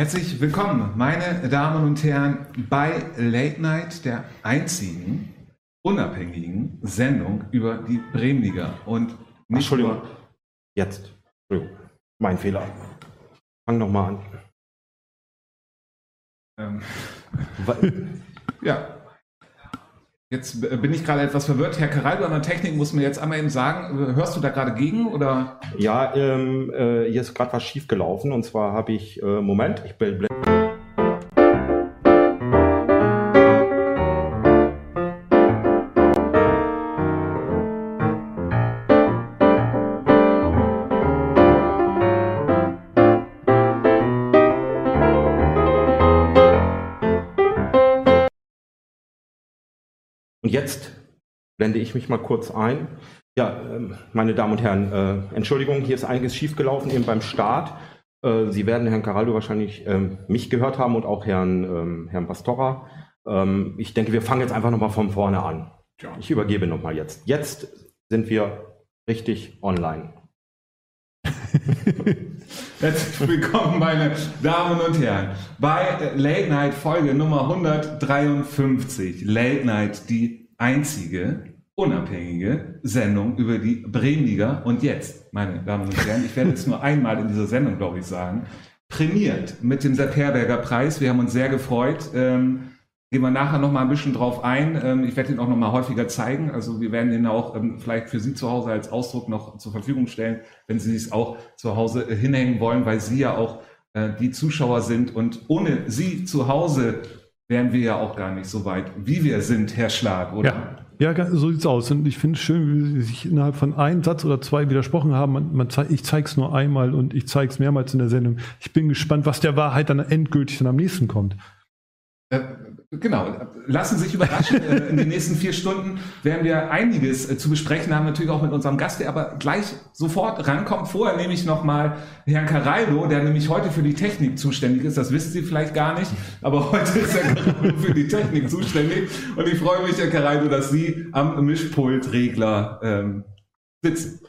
Herzlich willkommen, meine Damen und Herren, bei Late Night, der einzigen unabhängigen Sendung über die Bremenliga. Und nicht Entschuldigung, nur- jetzt. Entschuldigung, mein Fehler. Fang noch mal an. Ähm, ja. Jetzt bin ich gerade etwas verwirrt. Herr Caraldo an der Technik muss mir jetzt einmal eben sagen, äh, hörst du da gerade gegen oder? Ja, ähm, äh, hier ist gerade was schief gelaufen und zwar habe ich, äh, Moment, ich bl- jetzt blende ich mich mal kurz ein. Ja, ähm, meine Damen und Herren, äh, Entschuldigung, hier ist einiges schiefgelaufen eben beim Start. Äh, Sie werden Herrn Caraldo wahrscheinlich ähm, mich gehört haben und auch Herrn, ähm, Herrn Pastora. Ähm, ich denke, wir fangen jetzt einfach nochmal von vorne an. Ja. Ich übergebe nochmal jetzt. Jetzt sind wir richtig online. Herzlich willkommen, meine Damen und Herren, bei Late Night Folge Nummer 153. Late Night, die einzige unabhängige Sendung über die Bremenliga. Und jetzt, meine Damen und Herren, ich werde es nur einmal in dieser Sendung, glaube ich, sagen, prämiert mit dem Sepp Herberger Preis. Wir haben uns sehr gefreut. Ähm, Gehen wir nachher noch mal ein bisschen drauf ein. Ähm, Ich werde ihn auch noch mal häufiger zeigen. Also wir werden ihn auch ähm, vielleicht für Sie zu Hause als Ausdruck noch zur Verfügung stellen, wenn Sie es auch zu Hause äh, hinhängen wollen, weil Sie ja auch äh, die Zuschauer sind. Und ohne Sie zu Hause wären wir ja auch gar nicht so weit, wie wir sind, Herr Schlag, oder? Ja, ja, so sieht's aus. Und ich finde es schön, wie Sie sich innerhalb von einem Satz oder zwei widersprochen haben. Man, man zei ich zeige es nur einmal und ich zeige es mehrmals in der Sendung. Ich bin gespannt, was der Wahrheit dann endgültig dann am nächsten kommt. Äh, Genau, lassen Sie sich überraschen. Äh, In den nächsten vier Stunden werden wir einiges äh, zu besprechen haben, natürlich auch mit unserem Gast, der aber gleich sofort rankommt. Vorher nehme ich nochmal Herrn Caraldo, der nämlich heute für die Technik zuständig ist. Das wissen Sie vielleicht gar nicht, aber heute ist Herr Caraldo für die Technik zuständig. Und ich freue mich, Herr Caraldo, dass Sie am Mischpultregler ähm, sitzen.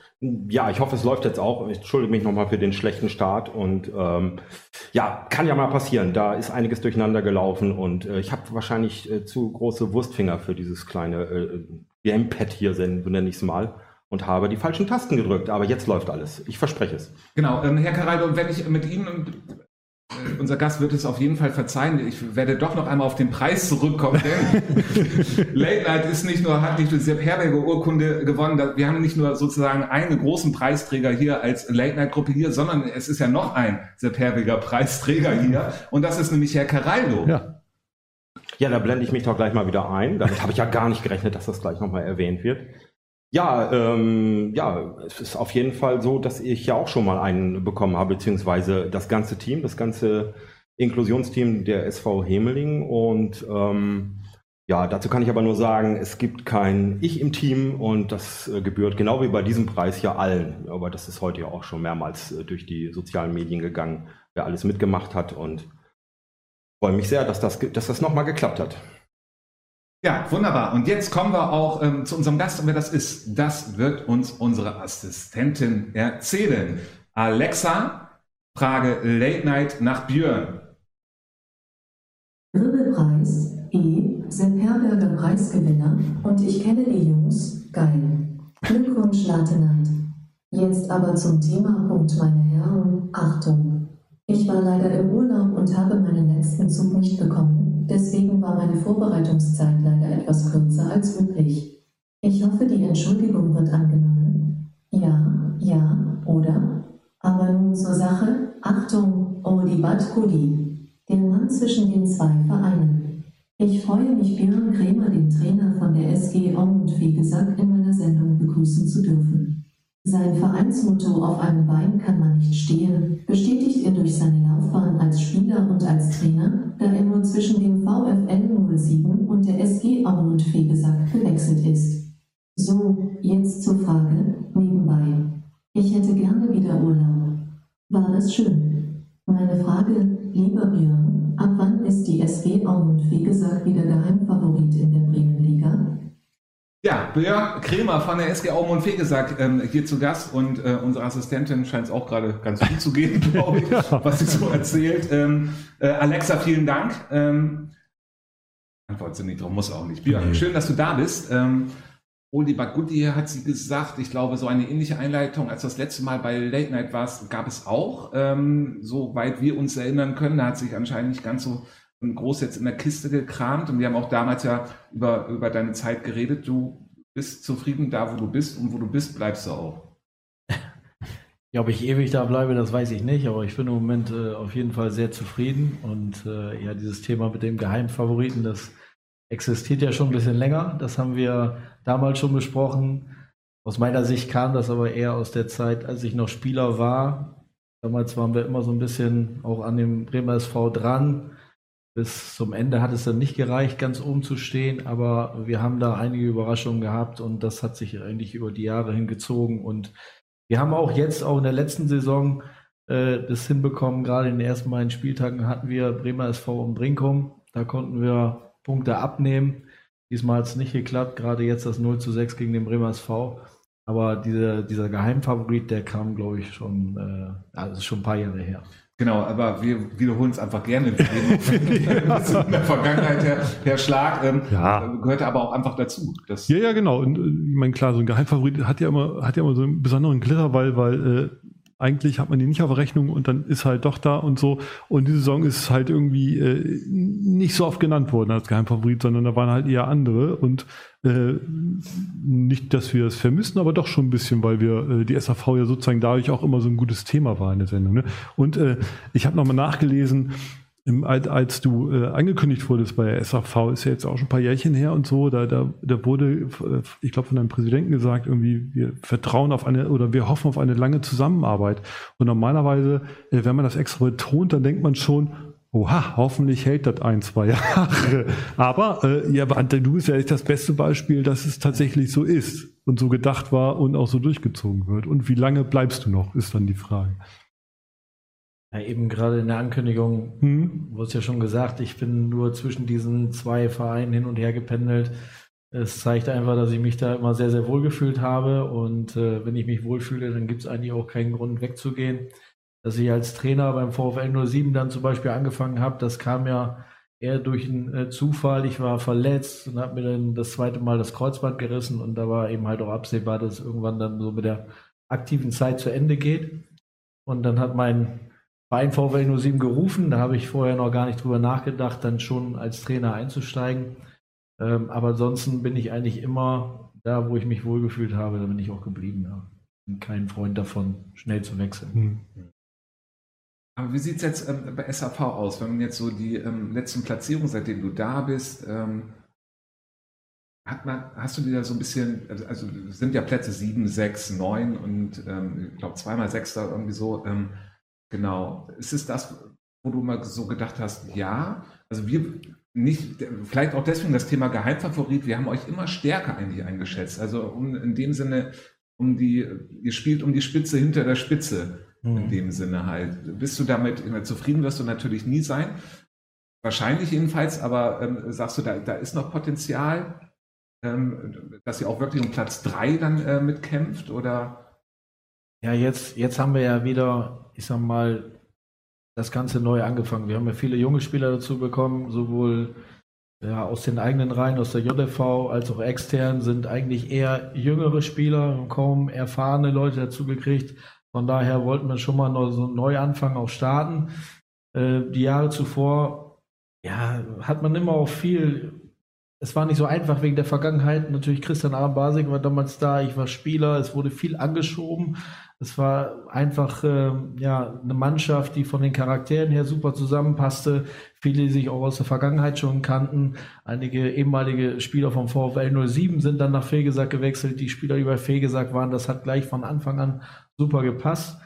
Ja, ich hoffe, es läuft jetzt auch. Ich entschuldige mich nochmal für den schlechten Start und ähm, ja, kann ja mal passieren. Da ist einiges durcheinander gelaufen und äh, ich habe wahrscheinlich äh, zu große Wurstfinger für dieses kleine äh, Gamepad hier, so nenne ich es mal, und habe die falschen Tasten gedrückt. Aber jetzt läuft alles. Ich verspreche es. Genau, ähm, Herr Caraldo, und wenn ich mit Ihnen äh, unser Gast wird es auf jeden Fall verzeihen. Ich werde doch noch einmal auf den Preis zurückkommen, denn Late Night ist nicht nur, hat nicht nur die Sepp Herberger Urkunde gewonnen. Wir haben nicht nur sozusagen einen großen Preisträger hier als Late Night Gruppe hier, sondern es ist ja noch ein Sepp Herberger Preisträger hier. Und das ist nämlich Herr Caraldo. Ja, Ja, da blende ich mich doch gleich mal wieder ein. Damit habe ich ja gar nicht gerechnet, dass das gleich nochmal erwähnt wird. Ja, ähm, ja, es ist auf jeden Fall so, dass ich ja auch schon mal einen bekommen habe, beziehungsweise das ganze Team, das ganze Inklusionsteam der SV Hemeling. Und ähm, ja, dazu kann ich aber nur sagen, es gibt kein Ich im Team und das äh, gebührt genau wie bei diesem Preis ja allen. Aber das ist heute ja auch schon mehrmals äh, durch die sozialen Medien gegangen, wer alles mitgemacht hat und freue mich sehr, dass das, dass das nochmal geklappt hat. Ja, wunderbar. Und jetzt kommen wir auch ähm, zu unserem Gast. Und wer das ist, das wird uns unsere Assistentin erzählen. Alexa, Frage Late Night nach Björn. Grimme-Preis, E, Sepp Herberger Preisgewinner und ich kenne die Jungs, geil. Glückwunsch, Latenheit. Jetzt aber zum Thema, Punkt, meine Herren, Achtung. Ich war leider im Urlaub und habe meinen letzten Zug nicht bekommen, deswegen war meine Vorbereitungszeit leider etwas kürzer als üblich. Ich hoffe, die Entschuldigung wird angenommen. Ja, ja, oder? Aber nun zur Sache, Achtung, oh die. Der Mann zwischen den zwei Vereinen. Ich freue mich, Björn Krämer, den Trainer von der SG und wie gesagt in meiner Sendung begrüßen zu dürfen. Sein Vereinsmotto auf einem Bein kann man nicht stehen, bestätigt er durch seine Laufbahn als Spieler und als Trainer, da er nur zwischen dem VfL 07 und der SG Aumund Fegesack gewechselt ist. So, jetzt zur Frage, nebenbei. Ich hätte gerne wieder Urlaub. War das schön? Meine Frage, lieber Björn, ab wann ist die SG Aumund Fegesack wieder Geheimfavorit? Ja, Björn Kremer von der SG Aumund Fegesack ähm, hier zu Gast und äh, unsere Assistentin scheint es auch gerade ganz gut zu gehen, glaube ich, ja. was sie so erzählt. Ähm, äh, Alexa, vielen Dank. Ähm, Antwort sie nicht drauf, muss auch nicht. Björn, nee. schön, dass du da bist. Ähm, Oli Bagutti hat sie gesagt, ich glaube, so eine ähnliche Einleitung, als das letzte Mal bei Late Night war, gab es auch, ähm, soweit wir uns erinnern können. Da hat sich anscheinend nicht ganz so groß jetzt in der Kiste gekramt und wir haben auch damals ja über, über deine Zeit geredet. Du bist zufrieden da, wo du bist und wo du bist, bleibst du auch. Ja, ob ich ewig da bleibe, das weiß ich nicht, aber ich bin im Moment äh, auf jeden Fall sehr zufrieden und äh, ja, dieses Thema mit dem Geheimfavoriten, das existiert ja schon ein bisschen länger. Das haben wir damals schon besprochen. Aus meiner Sicht kam das aber eher aus der Zeit, als ich noch Spieler war. Damals waren wir immer so ein bisschen auch an dem Bremer SV dran. Bis zum Ende hat es dann nicht gereicht, ganz oben zu stehen, aber wir haben da einige Überraschungen gehabt und das hat sich eigentlich über die Jahre hingezogen. Und wir haben auch jetzt, auch in der letzten Saison, äh, das hinbekommen. Gerade in den ersten beiden Spieltagen hatten wir Bremer SV und Brinkum. Da konnten wir Punkte abnehmen. Diesmal hat es nicht geklappt, gerade jetzt das 0 zu 6 gegen den Bremer SV. Aber diese, dieser Geheimfavorit, der kam, glaube ich, schon, äh, also schon ein paar Jahre her. Genau, aber wir wiederholen es einfach gerne. Wir reden in der Vergangenheit, Herr, Herr Schlag, ähm, ja. gehört aber auch einfach dazu. ja, ja, genau. Und äh, ich meine, klar, so ein Geheimfavorit hat ja immer, hat ja immer so einen besonderen Glitter, weil, weil äh, eigentlich hat man die nicht auf Rechnung und dann ist halt doch da und so. Und die Saison ist halt irgendwie äh, nicht so oft genannt worden als Geheimfavorit, sondern da waren halt eher andere. Und äh, nicht, dass wir es vermissen, aber doch schon ein bisschen, weil wir äh, die SAV ja sozusagen dadurch auch immer so ein gutes Thema war in der Sendung. Ne? Und äh, ich habe nochmal nachgelesen, im, als du äh, angekündigt wurdest bei der SAV, ist ja jetzt auch schon ein paar Jährchen her und so, da, da, da wurde, äh, ich glaube, von deinem Präsidenten gesagt, irgendwie, wir vertrauen auf eine oder wir hoffen auf eine lange Zusammenarbeit. Und normalerweise, äh, wenn man das extra betont, dann denkt man schon, Oha, hoffentlich hält das ein, zwei Jahre. Aber äh, ja, du bist ja echt das beste Beispiel, dass es tatsächlich so ist und so gedacht war und auch so durchgezogen wird. Und wie lange bleibst du noch, ist dann die Frage. Ja, eben gerade in der Ankündigung hm? wurde es ja schon gesagt, ich bin nur zwischen diesen zwei Vereinen hin und her gependelt. Es zeigt einfach, dass ich mich da immer sehr, sehr wohl gefühlt habe. Und äh, wenn ich mich wohlfühle, dann gibt es eigentlich auch keinen Grund wegzugehen dass ich als Trainer beim VfL 07 dann zum Beispiel angefangen habe, das kam ja eher durch einen äh, Zufall. Ich war verletzt und habe mir dann das zweite Mal das Kreuzband gerissen und da war eben halt auch absehbar, dass es irgendwann dann so mit der aktiven Zeit zu Ende geht. Und dann hat mein Verein VfL 07 gerufen, da habe ich vorher noch gar nicht drüber nachgedacht, dann schon als Trainer einzusteigen. Ähm, aber ansonsten bin ich eigentlich immer da, wo ich mich wohlgefühlt habe, da bin ich auch geblieben. Ja. Bin kein Freund davon, schnell zu wechseln. Hm. Aber wie sieht es jetzt ähm, bei SAV aus, wenn man jetzt so die ähm, letzten Platzierungen, seitdem du da bist, ähm, hat man, hast du dir da so ein bisschen, also, also sind ja Plätze 7, 6, 9 und ähm, ich glaube zweimal 6 da irgendwie so, ähm, genau. Ist es das, wo du mal so gedacht hast, ja, also wir nicht, vielleicht auch deswegen das Thema Geheimfavorit, wir haben euch immer stärker eigentlich eingeschätzt. Also um, in dem Sinne, um die, ihr spielt um die Spitze hinter der Spitze mhm. in dem Sinne halt. Bist du damit zufrieden, wirst du natürlich nie sein. Wahrscheinlich jedenfalls, aber ähm, sagst du, da, da ist noch Potenzial, ähm, dass ihr auch wirklich um Platz drei dann äh, mitkämpft oder? Ja, jetzt, jetzt haben wir ja wieder, ich sag mal, das Ganze neu angefangen. Wir haben ja viele junge Spieler dazu bekommen, sowohl ja, aus den eigenen Reihen, aus der JV, als auch extern, sind eigentlich eher jüngere Spieler, kaum erfahrene Leute dazu gekriegt. Von daher wollten wir schon mal noch so einen Neuanfang auch starten. Äh, die Jahre zuvor, ja, hat man immer auch viel, es war nicht so einfach wegen der Vergangenheit. Natürlich Christian Arambasik war damals da, ich war Spieler, es wurde viel angeschoben. Es war einfach äh, ja, eine Mannschaft, die von den Charakteren her super zusammenpasste. Viele, die sich auch aus der Vergangenheit schon kannten. Einige ehemalige Spieler vom VfL 07 sind dann nach Fegesack gewechselt. Die Spieler, die bei Fegesack waren, das hat gleich von Anfang an super gepasst.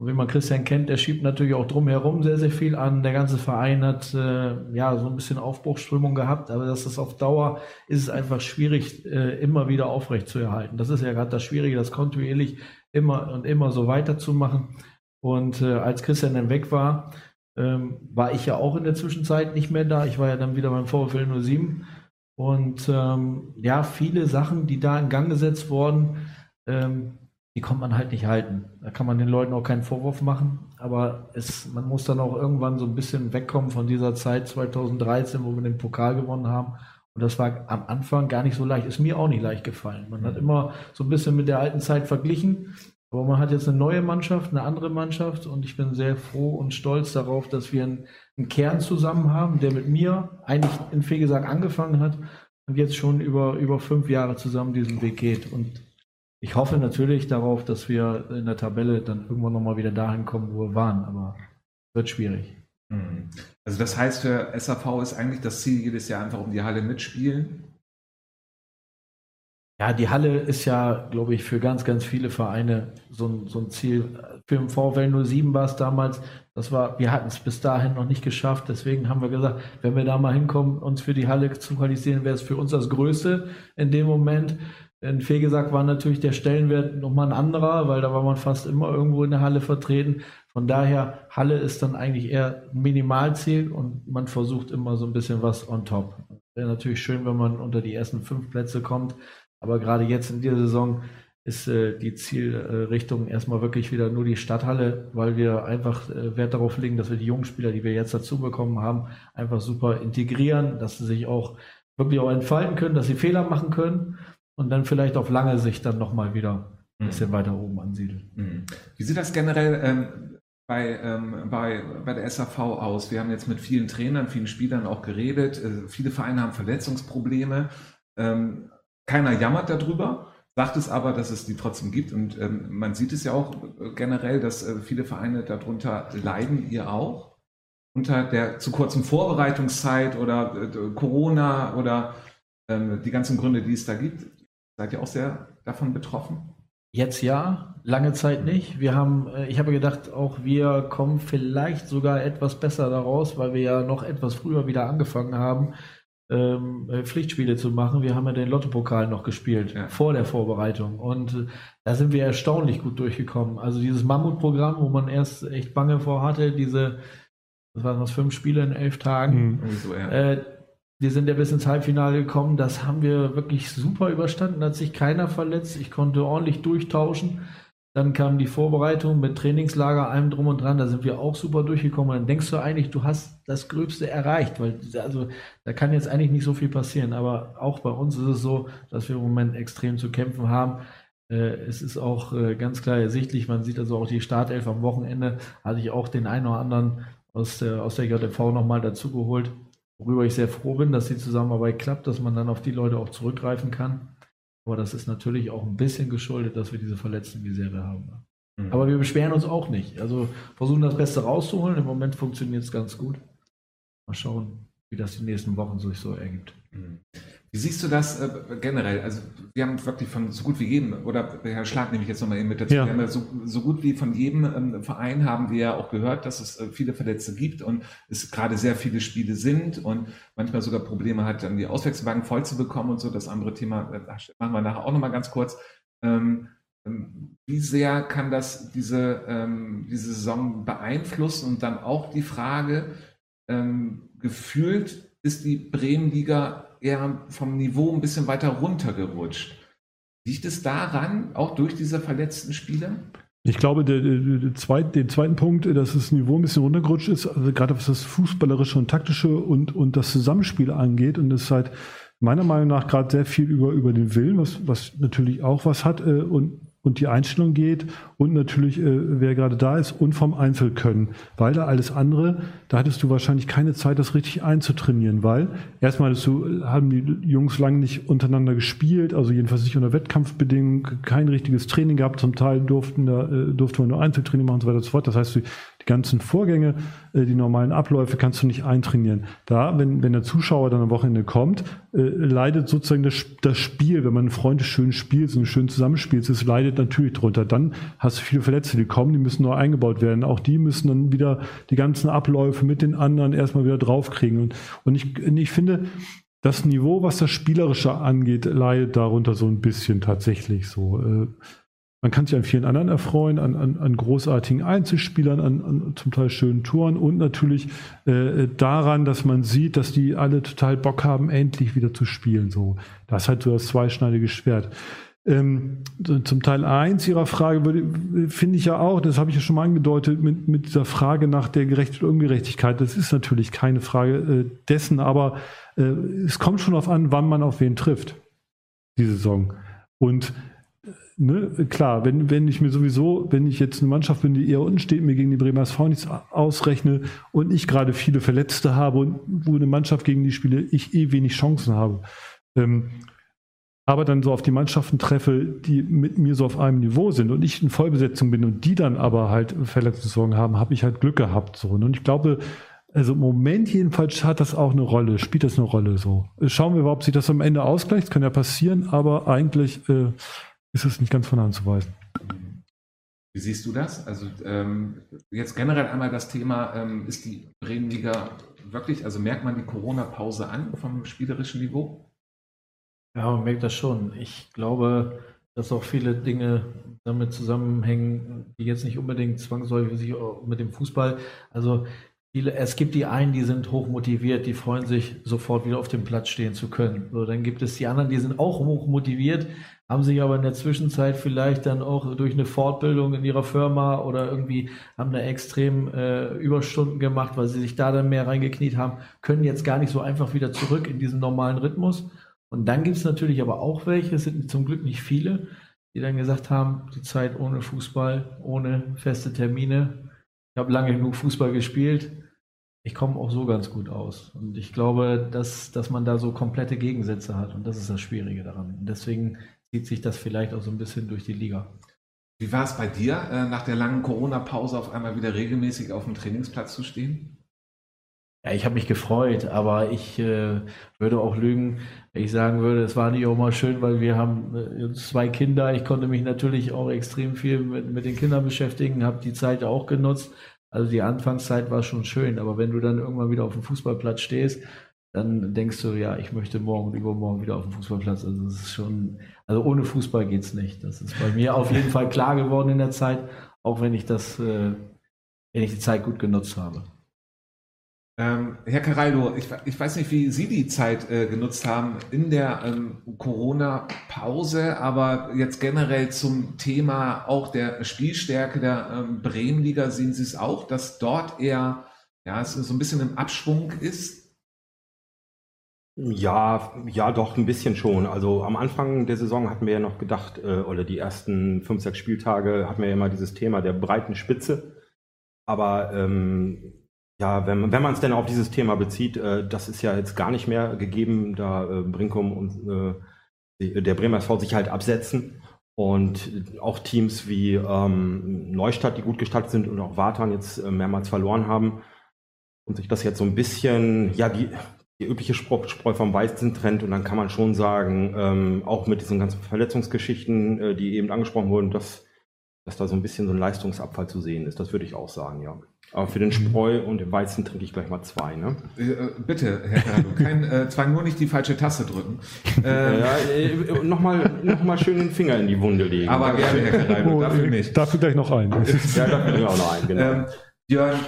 Und wie man Christian kennt, der schiebt natürlich auch drumherum sehr, sehr viel an. Der ganze Verein hat äh, ja so ein bisschen Aufbruchsströmung gehabt, aber das ist auf Dauer ist es einfach schwierig, äh, immer wieder aufrecht zu erhalten. Das ist ja gerade das Schwierige, das kontinuierlich immer und immer so weiterzumachen. Und äh, als Christian dann weg war, ähm, war ich ja auch in der Zwischenzeit nicht mehr da. Ich war ja dann wieder beim VfL 07 Und ähm, ja, viele Sachen, die da in Gang gesetzt wurden, ähm, die kommt man halt nicht halten. Da kann man den Leuten auch keinen Vorwurf machen. Aber es, man muss dann auch irgendwann so ein bisschen wegkommen von dieser Zeit 2013, wo wir den Pokal gewonnen haben. Und das war am Anfang gar nicht so leicht. Ist mir auch nicht leicht gefallen. Man hat immer so ein bisschen mit der alten Zeit verglichen. Aber man hat jetzt eine neue Mannschaft, eine andere Mannschaft. Und ich bin sehr froh und stolz darauf, dass wir einen, einen Kern zusammen haben, der mit mir eigentlich in Fegesack angefangen hat und jetzt schon über, über fünf Jahre zusammen diesen Weg geht. Und ich hoffe natürlich darauf, dass wir in der Tabelle dann irgendwann nochmal wieder dahin kommen, wo wir waren, aber wird schwierig. Mhm. Also das heißt für SAV ist eigentlich das Ziel jedes Jahr einfach um die Halle mitspielen. Ja, die Halle ist ja, glaube ich, für ganz, ganz viele Vereine so ein, so ein Ziel. Für den VfL 07 war es damals, das war, wir hatten es bis dahin noch nicht geschafft. Deswegen haben wir gesagt, wenn wir da mal hinkommen, uns für die Halle zu qualisieren, wäre es für uns das Größte in dem Moment. In Fegesack war natürlich der Stellenwert nochmal ein anderer, weil da war man fast immer irgendwo in der Halle vertreten. Von daher, Halle ist dann eigentlich eher Minimalziel und man versucht immer so ein bisschen was on top. Wäre natürlich schön, wenn man unter die ersten fünf Plätze kommt. Aber gerade jetzt in dieser Saison ist äh, die Zielrichtung erstmal wirklich wieder nur die Stadthalle, weil wir einfach äh, Wert darauf legen, dass wir die jungen Spieler, die wir jetzt dazu bekommen haben, einfach super integrieren, dass sie sich auch wirklich auch entfalten können, dass sie Fehler machen können und dann vielleicht auf lange Sicht dann nochmal wieder ein bisschen mhm. weiter oben ansiedeln. Mhm. Wie sieht das generell ähm, bei, ähm, bei, bei der SAV aus? Wir haben jetzt mit vielen Trainern, vielen Spielern auch geredet. Äh, viele Vereine haben Verletzungsprobleme. Ähm, keiner jammert darüber, sagt es aber, dass es die trotzdem gibt. Und ähm, man sieht es ja auch äh, generell, dass äh, viele Vereine darunter leiden, ihr auch. Unter der zu kurzen Vorbereitungszeit oder äh, Corona oder ähm, die ganzen Gründe, die es da gibt. Seid ihr auch sehr davon betroffen? Jetzt ja, lange Zeit nicht. Wir haben, äh, ich habe gedacht, auch wir kommen vielleicht sogar etwas besser daraus, weil wir ja noch etwas früher wieder angefangen haben, ähm, äh, Pflichtspiele zu machen. Wir haben ja den Lottopokal noch gespielt ja. vor der Vorbereitung und äh, da sind wir erstaunlich gut durchgekommen. Also dieses Mammutprogramm, wo man erst echt Bange vor hatte, diese, was waren das, fünf Spiele in elf Tagen. Mhm. So, ja. äh, wir sind ja bis ins Halbfinale gekommen. Das haben wir wirklich super überstanden. Da hat sich keiner verletzt. Ich konnte ordentlich durchtauschen. Dann kam die Vorbereitung mit Trainingslager, allem drum und dran. Da sind wir auch super durchgekommen. Dann denkst du eigentlich, du hast das Gröbste erreicht, weil also da kann jetzt eigentlich nicht so viel passieren. Aber auch bei uns ist es so, dass wir im Moment extrem zu kämpfen haben. Äh, es ist auch äh, ganz klar ersichtlich. Man sieht also auch die Startelf am Wochenende. Hatte ich auch den einen oder anderen aus der, aus der JV nochmal dazugeholt worüber ich sehr froh bin, dass die Zusammenarbeit klappt, dass man dann auf die Leute auch zurückgreifen kann. Aber das ist natürlich auch ein bisschen geschuldet, dass wir diese verletzten Misere haben. Mhm. Aber wir beschweren uns auch nicht. Also versuchen das Beste rauszuholen. Im Moment funktioniert es ganz gut. Mal schauen, wie das die nächsten Wochen sich so ergibt. Mhm. Wie siehst du das äh, generell? Also wir haben wirklich von so gut wie jedem, oder Herr Schlag nehme ich jetzt nochmal eben mit dazu, ja. wir haben ja so, so gut wie von jedem ähm, Verein haben wir ja auch gehört, dass es äh, viele Verletzte gibt und es gerade sehr viele Spiele sind und manchmal sogar Probleme hat, dann die Auswechselwagen voll zu bekommen und so. Das andere Thema äh, machen wir nachher auch nochmal ganz kurz. Ähm, ähm, wie sehr kann das diese, ähm, diese Saison beeinflussen und dann auch die Frage, ähm, gefühlt ist die Bremenliga eher vom Niveau ein bisschen weiter runtergerutscht. Liegt es daran, auch durch diese verletzten Spieler? Ich glaube, der, der, zweit, den zweiten Punkt, dass das Niveau ein bisschen runtergerutscht ist, also gerade was das Fußballerische und Taktische und, und das Zusammenspiel angeht. Und das ist halt meiner Meinung nach gerade sehr viel über, über den Willen, was, was natürlich auch was hat. Äh, und und die Einstellung geht und natürlich, äh, wer gerade da ist und vom Einzelkönnen. Weil da alles andere, da hattest du wahrscheinlich keine Zeit, das richtig einzutrainieren, weil erstmal du, haben die Jungs lange nicht untereinander gespielt, also jedenfalls nicht unter Wettkampfbedingungen, kein richtiges Training gehabt, zum Teil durften da, äh, durfte man nur Einzeltraining machen und so weiter und so fort. Das heißt, die, ganzen Vorgänge, äh, die normalen Abläufe kannst du nicht eintrainieren. Da, wenn, wenn der Zuschauer dann am Wochenende kommt, äh, leidet sozusagen das, das Spiel, wenn man ein Freund schön spielt, ein schön zusammenspielt, es leidet natürlich drunter. Dann hast du viele Verletzte, die kommen, die müssen neu eingebaut werden. Auch die müssen dann wieder die ganzen Abläufe mit den anderen erstmal wieder draufkriegen. Und, und ich, ich finde, das Niveau, was das Spielerische angeht, leidet darunter so ein bisschen tatsächlich so. Man kann sich an vielen anderen erfreuen, an, an, an großartigen Einzelspielern, an, an zum Teil schönen Touren und natürlich äh, daran, dass man sieht, dass die alle total Bock haben, endlich wieder zu spielen. So, das ist halt so das zweischneidige Schwert. Ähm, zum Teil 1 Ihrer Frage finde ich ja auch, das habe ich ja schon mal angedeutet, mit, mit dieser Frage nach der Gerechtigkeit und Ungerechtigkeit. Das ist natürlich keine Frage äh, dessen, aber äh, es kommt schon darauf an, wann man auf wen trifft, diese Saison. Und ne, klar, wenn, wenn ich mir sowieso, wenn ich jetzt eine Mannschaft bin, die eher unten steht, mir gegen die Bremer SV nichts ausrechne und ich gerade viele Verletzte habe und wo eine Mannschaft gegen die spiele, ich eh wenig Chancen habe. Ähm, aber dann so auf die Mannschaften treffe, die mit mir so auf einem Niveau sind und ich in Vollbesetzung bin und die dann aber halt Verletzungssorgen haben, habe ich halt Glück gehabt. So. Und ich glaube, also im Moment jedenfalls hat das auch eine Rolle, spielt das eine Rolle so. Schauen wir ob sich das am Ende ausgleicht, kann ja passieren, aber eigentlich äh, ist es nicht ganz von Hand zu weisen. Wie siehst du das? Also ähm, jetzt generell einmal das Thema, ähm, ist die Bremenliga wirklich, also merkt man die Corona-Pause an vom spielerischen Niveau? Ja, man merkt das schon. Ich glaube, dass auch viele Dinge damit zusammenhängen, die jetzt nicht unbedingt zwangsläufig mit dem Fußball. Also es gibt die einen, die sind hoch motiviert, die freuen sich, sofort wieder auf dem Platz stehen zu können. So, dann gibt es die anderen, die sind auch hoch motiviert, haben sich aber in der Zwischenzeit vielleicht dann auch durch eine Fortbildung in ihrer Firma oder irgendwie haben da extrem äh, Überstunden gemacht, weil sie sich da dann mehr reingekniet haben, können jetzt gar nicht so einfach wieder zurück in diesen normalen Rhythmus. Und dann gibt es natürlich aber auch welche, es sind zum Glück nicht viele, die dann gesagt haben, die Zeit ohne Fußball, ohne feste Termine. Ich habe lange genug Fußball gespielt. Ich komme auch so ganz gut aus. Und ich glaube, dass, dass man da so komplette Gegensätze hat. Und das ist das Schwierige daran. Und deswegen zieht sich das vielleicht auch so ein bisschen durch die Liga. Wie war es bei dir, äh, nach der langen Corona-Pause auf einmal wieder regelmäßig auf dem Trainingsplatz zu stehen? Ja, ich habe mich gefreut, aber ich äh, würde auch lügen, wenn ich sagen würde, es war nicht auch mal schön, weil wir haben äh, zwei Kinder. Ich konnte mich natürlich auch extrem viel mit, mit den Kindern beschäftigen, habe die Zeit auch genutzt. Also die Anfangszeit war schon schön, aber wenn du dann irgendwann wieder auf dem Fußballplatz stehst, dann denkst du, ja, ich möchte morgen und übermorgen wieder auf dem Fußballplatz. Also das ist schon, also ohne Fußball geht's nicht. Das ist bei mir auf jeden Fall klar geworden in der Zeit, auch wenn ich das, äh, wenn ich die Zeit gut genutzt habe. Ähm, Herr Caraldo, ich, ich, weiß nicht, wie Sie die Zeit äh, genutzt haben in der ähm, Corona-Pause, aber jetzt generell zum Thema auch der Spielstärke der ähm, Bremenliga sehen Sie es auch, dass dort eher ja, es so ein bisschen im Abschwung ist? Ja, ja, doch, ein bisschen schon. Also am Anfang der Saison hatten wir ja noch gedacht, äh, oder die ersten fünf, sechs Spieltage hatten wir ja immer dieses Thema der breiten Spitze. Aber ähm, ja, wenn, wenn man es denn auf dieses Thema bezieht, äh, das ist ja jetzt gar nicht mehr gegeben, da äh, Brinkum und äh, der Bremer SV sich halt absetzen. Und auch Teams wie ähm, Neustadt, die gut gestartet sind und auch Wartan jetzt äh, mehrmals verloren haben und sich das jetzt so ein bisschen, ja, die, die übliche Spreu vom Weizen trennt und dann kann man schon sagen, ähm, auch mit diesen ganzen Verletzungsgeschichten, äh, die eben angesprochen wurden, dass, dass da so ein bisschen so ein Leistungsabfall zu sehen ist. Das würde ich auch sagen, ja. Aber für den. Spreu und den Weizen trinke ich gleich mal zwei, ne? Äh, bitte, Herr Carado, kein äh, Zwang, nur nicht die falsche Tasse drücken. Ähm, ja, äh, Nochmal noch mal schön den Finger in die Wunde legen. Aber gerne, Herr Carado, oh, dafür nicht. Dafür gleich noch ein. ja, dafür auch noch ein, genau. Ähm, Björn,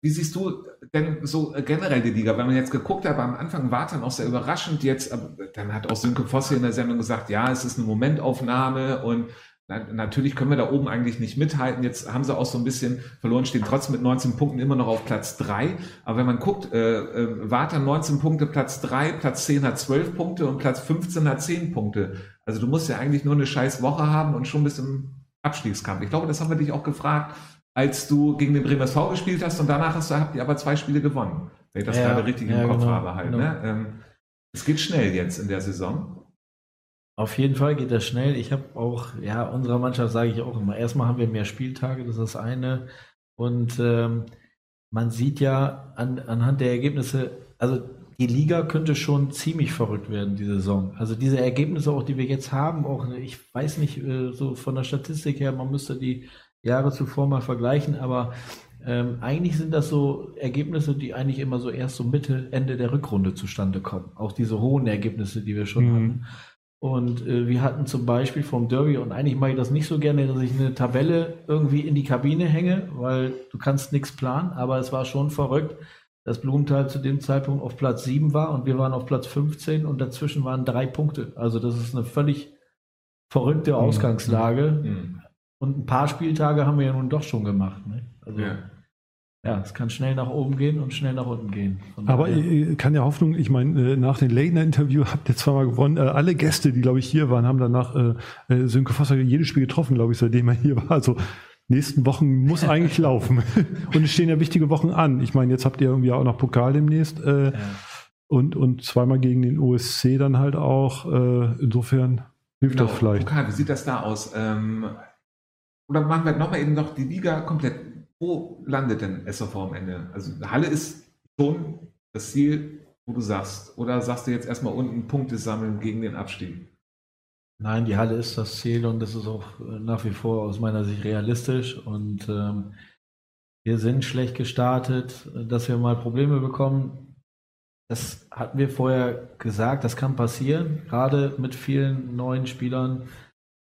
wie siehst du denn so generell die Liga? Wenn man jetzt geguckt hat, am Anfang war dann auch sehr überraschend. Jetzt, dann hat auch Sönke Voss hier in der Sendung gesagt, ja, es ist eine Momentaufnahme und natürlich können wir da oben eigentlich nicht mithalten. Jetzt haben sie auch so ein bisschen verloren, stehen trotzdem mit 19 Punkten immer noch auf Platz 3. Aber wenn man guckt, äh, äh, Warta 19 Punkte, Platz 3, Platz 10 hat 12 Punkte und Platz 15 hat 10 Punkte. Also du musst ja eigentlich nur eine scheiß Woche haben und schon bist im Abstiegskampf. Ich glaube, das haben wir dich auch gefragt als du gegen den Bremer SV gespielt hast und danach hast du, habt ihr aber zwei Spiele gewonnen. Wenn ich das ja, gerade richtig ja, im Kopf genau, habe halt. Genau. Ne? Ähm, es geht schnell jetzt in der Saison. Auf jeden Fall geht das schnell. Ich habe auch, ja, unserer Mannschaft sage ich auch immer, erstmal haben wir mehr Spieltage, das ist das eine. Und ähm, man sieht ja an, anhand der Ergebnisse, also die Liga könnte schon ziemlich verrückt werden, die Saison. Also diese Ergebnisse auch, die wir jetzt haben, auch, ich weiß nicht, äh, so von der Statistik her, man müsste die Jahre zuvor mal vergleichen, aber ähm, eigentlich sind das so Ergebnisse, die eigentlich immer so erst so Mitte, Ende der Rückrunde zustande kommen. Auch diese hohen Ergebnisse, die wir schon mhm. hatten. Und äh, wir hatten zum Beispiel vom Derby, und eigentlich mache ich das nicht so gerne, dass ich eine Tabelle irgendwie in die Kabine hänge, weil du kannst nichts planen, aber es war schon verrückt, dass Blumenthal zu dem Zeitpunkt auf Platz 7 war und wir waren auf Platz 15 und dazwischen waren drei Punkte. Also das ist eine völlig verrückte Ausgangslage. Mhm. Und ein paar Spieltage haben wir ja nun doch schon gemacht. Ne? Also Ja. Ja. es kann schnell nach oben gehen und schnell nach unten gehen. Von Aber daher- kann ja Hoffnung, ich meine, äh, nach dem Late-Night-Interview habt ihr zweimal gewonnen. Äh, alle Gäste, die, glaube ich, hier waren, haben danach äh, äh, Sönke Vosser jedes Spiel getroffen, glaube ich, seitdem er hier war. Also nächsten Wochen muss eigentlich laufen. Und es stehen ja wichtige Wochen an. Ich meine, jetzt habt ihr irgendwie auch noch Pokal demnächst äh, ja. und, und zweimal gegen den OSC dann halt auch. Äh, insofern hilft Genau, das vielleicht. Pokal, wie sieht das da aus? Ähm, oder machen wir nochmal eben noch die Liga komplett. Wo landet denn SOV am Ende? Also Halle ist schon das Ziel, wo du sagst. Oder sagst du jetzt erstmal unten Punkte sammeln gegen den Abstieg? Nein, die Halle ist das Ziel und das ist auch äh, nach wie vor aus meiner Sicht realistisch. Und ähm, wir sind schlecht gestartet, dass wir mal Probleme bekommen. Das hatten wir vorher gesagt, das kann passieren, gerade mit vielen neuen Spielern.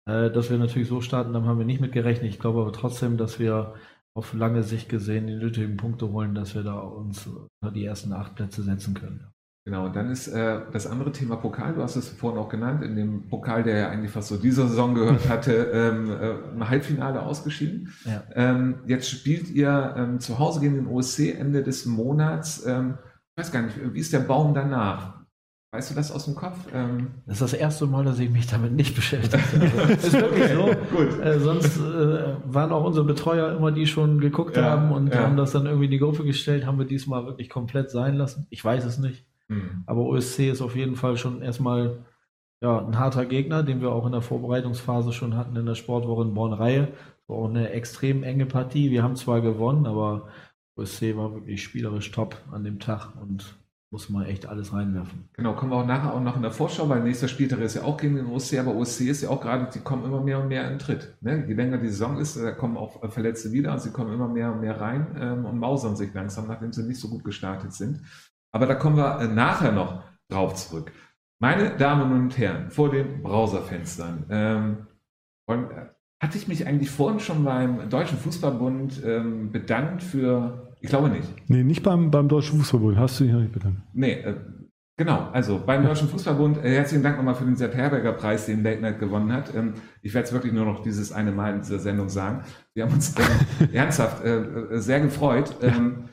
Äh, dass wir natürlich so starten, dann haben wir nicht mit gerechnet. Ich glaube aber trotzdem, dass wir auf lange Sicht gesehen die nötigen Punkte holen, dass wir da uns unter die ersten acht Plätze setzen können. Genau, und dann ist äh, das andere Thema Pokal, du hast es vorhin auch genannt, in dem Pokal, der ja eigentlich fast so diese Saison gehört hatte, ähm, äh, im Halbfinale ausgeschieden. Ja. Ähm, jetzt spielt ihr ähm, zu Hause gegen den OSC Ende des Monats. Ähm, ich weiß gar nicht, wie ist der Baum danach? Weißt du das aus dem Kopf? Ähm, Das ist das erste Mal, dass ich mich damit nicht beschäftigt habe. ist wirklich so. Gut. Äh, sonst äh, waren auch unsere Betreuer immer, die schon geguckt Ja, haben und ja. haben das dann irgendwie in die Gruppe gestellt. Haben wir diesmal wirklich komplett sein lassen? Ich weiß es nicht. hm. Aber OSC ist auf jeden Fall schon erstmal ja, ein harter Gegner, den wir auch in der Vorbereitungsphase schon hatten in der Sportwoche in Born-Reihe. War auch eine extrem enge Partie. Wir haben zwar gewonnen, aber OSC war wirklich spielerisch top an dem Tag und muss man echt alles reinwerfen. Genau, kommen wir auch nachher auch noch in der Vorschau, weil nächster Spieltag ist ja auch gegen den OSC, aber OSC ist ja auch gerade, die kommen immer mehr und mehr in Tritt. Ne? Je länger die Saison ist, da kommen auch Verletzte wieder und sie kommen immer mehr und mehr rein ähm, und mausern sich langsam, nachdem sie nicht so gut gestartet sind. Aber da kommen wir äh, nachher noch drauf zurück. Meine Damen und Herren, vor den Browserfenstern, ähm, äh, hatte ich mich eigentlich vorhin schon beim Deutschen Fußballbund ähm, bedankt für, ich glaube nicht, Nee, nicht beim, beim Deutschen Fußballbund. Hast du dich noch nicht bedankt? Nee, äh, genau. Also beim Deutschen Fußballbund, äh, herzlichen Dank nochmal für den Sepp Herberger Preis, den Late Night gewonnen hat. Ähm, ich werde es wirklich nur noch dieses eine Mal in dieser Sendung sagen. Wir haben uns ähm, ernsthaft äh, äh, sehr gefreut. Ähm,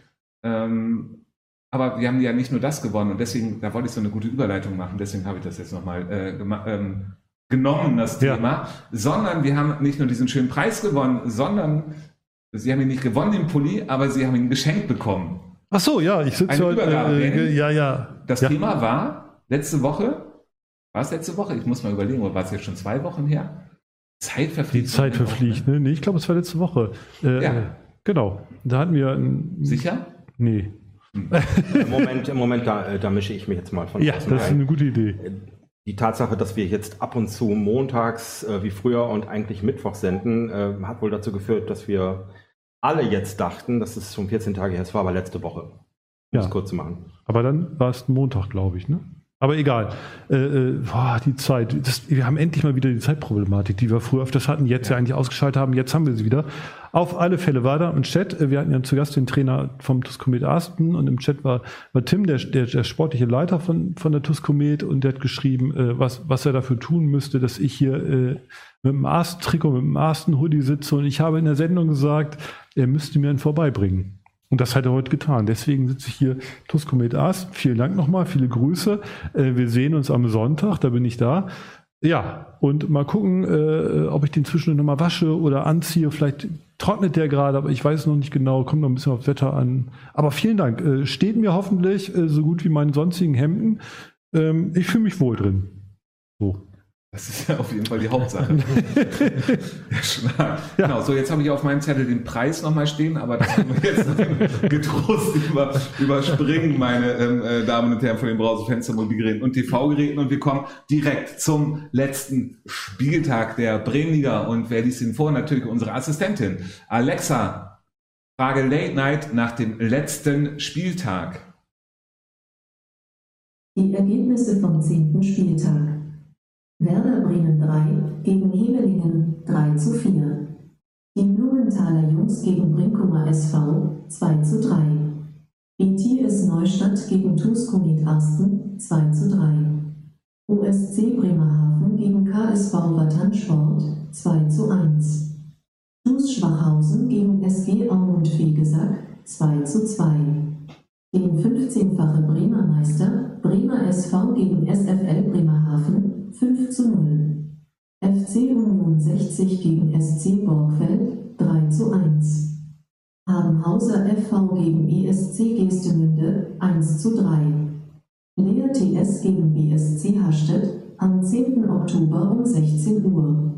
ähm, aber wir haben ja nicht nur das gewonnen und deswegen, da wollte ich so eine gute Überleitung machen, deswegen habe ich das jetzt nochmal äh, ähm, genommen, das Ja. Thema, sondern wir haben nicht nur diesen schönen Preis gewonnen, sondern Sie haben ihn nicht gewonnen, den Pulli, aber Sie haben ihn geschenkt bekommen. Ach so, ja, ich sitze heute. Äh, ja, ja. Das ja. Thema war letzte Woche, war es letzte Woche? Ich muss mal überlegen, oder war es jetzt schon zwei Wochen her? Zeit Die verfliegt. Zeit verfliegt, ne? Nee, ich glaube, es war letzte Woche. Äh, Ja. Genau. Da hatten wir. Ein, Sicher? Nee. Im Moment, im Moment da, äh, da mische ich mich jetzt mal von Ja, das ist ein. eine gute Idee. Die Tatsache, dass wir jetzt ab und zu montags äh, wie früher und eigentlich Mittwoch senden, äh, hat wohl dazu geführt, dass wir alle jetzt dachten, dass es schon 14 Tage her ist, war aber letzte Woche. Um Ja. es kurz zu machen. Aber dann war es Montag, glaube ich, ne? Aber egal. Äh, äh, boah, die Zeit. Das, wir haben endlich mal wieder die Zeitproblematik, die wir früher öfters hatten, jetzt ja. eigentlich ausgeschaltet haben. Jetzt haben wir sie wieder. Auf alle Fälle war da im Chat, äh, wir hatten ja zu Gast den Trainer vom TUS Komet Asten und im Chat war, war Tim, der, der, der sportliche Leiter von, von der TUS Komet und der hat geschrieben, äh, was, was er dafür tun müsste, dass ich hier äh, mit dem Asten-Trikot, mit dem Asten-Hoodie sitze und ich habe in der Sendung gesagt, er müsste mir einen vorbeibringen. Und das hat er heute getan. Deswegen sitze ich hier, Tuskomet Ast. Vielen Dank nochmal, viele Grüße. Äh, wir sehen uns am Sonntag, da bin ich da. Ja, und mal gucken, äh, ob ich den zwischendurch nochmal wasche oder anziehe. Vielleicht trocknet der gerade, aber ich weiß noch nicht genau. Kommt noch ein bisschen aufs Wetter an. Aber vielen Dank. Äh, steht mir hoffentlich so gut wie meine sonstigen Hemden. Ähm, ich fühle mich wohl drin. So. Das ist ja auf jeden Fall die Hauptsache. Der Schlag. Genau, so jetzt habe ich auf meinem Zettel den Preis nochmal stehen, aber das können wir jetzt getrost über, überspringen, meine ähm, äh, Damen und Herren von den Browserfenstern, Mobilgeräten und TV-Geräten. Und wir kommen direkt zum letzten Spieltag der Bremenliga. Und wer liest ihn vor? Natürlich unsere Assistentin. Alexa, Frage Late Night nach dem letzten Spieltag. Die Ergebnisse vom zehnten Spieltag. Werder Bremen 3 gegen Hevelingen 3 zu 4. Die Blumenthaler Jungs gegen Brinkumer SV 2 zu 3. BTS Neustadt gegen Tuskunit Arsten 2 zu 3. USC Bremerhaven gegen KSV Watternsport 2 zu 1. TuS Schwachhausen gegen SG Aumund Fegesack 2 zu 2. Den 15-fache Bremer Meister Bremer SV gegen SFL Bremerhaven 5 zu 0. FC Union 60 gegen SC Borgfeld 3 zu 1. Habenhauser FV gegen ESC Gestemünde 1 zu 3. Leer TS gegen BSC Hastedt am 10. Oktober um 16 Uhr.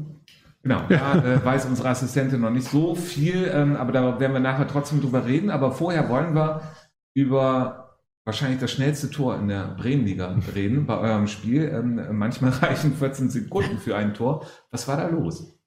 Genau, da äh, weiß unsere Assistentin noch nicht so viel, ähm, aber da werden wir nachher trotzdem drüber reden. Aber vorher wollen wir über wahrscheinlich das schnellste Tor in der Bremenliga reden bei eurem Spiel. Ähm, manchmal reichen 14 Sekunden für ein Tor. Was war da los?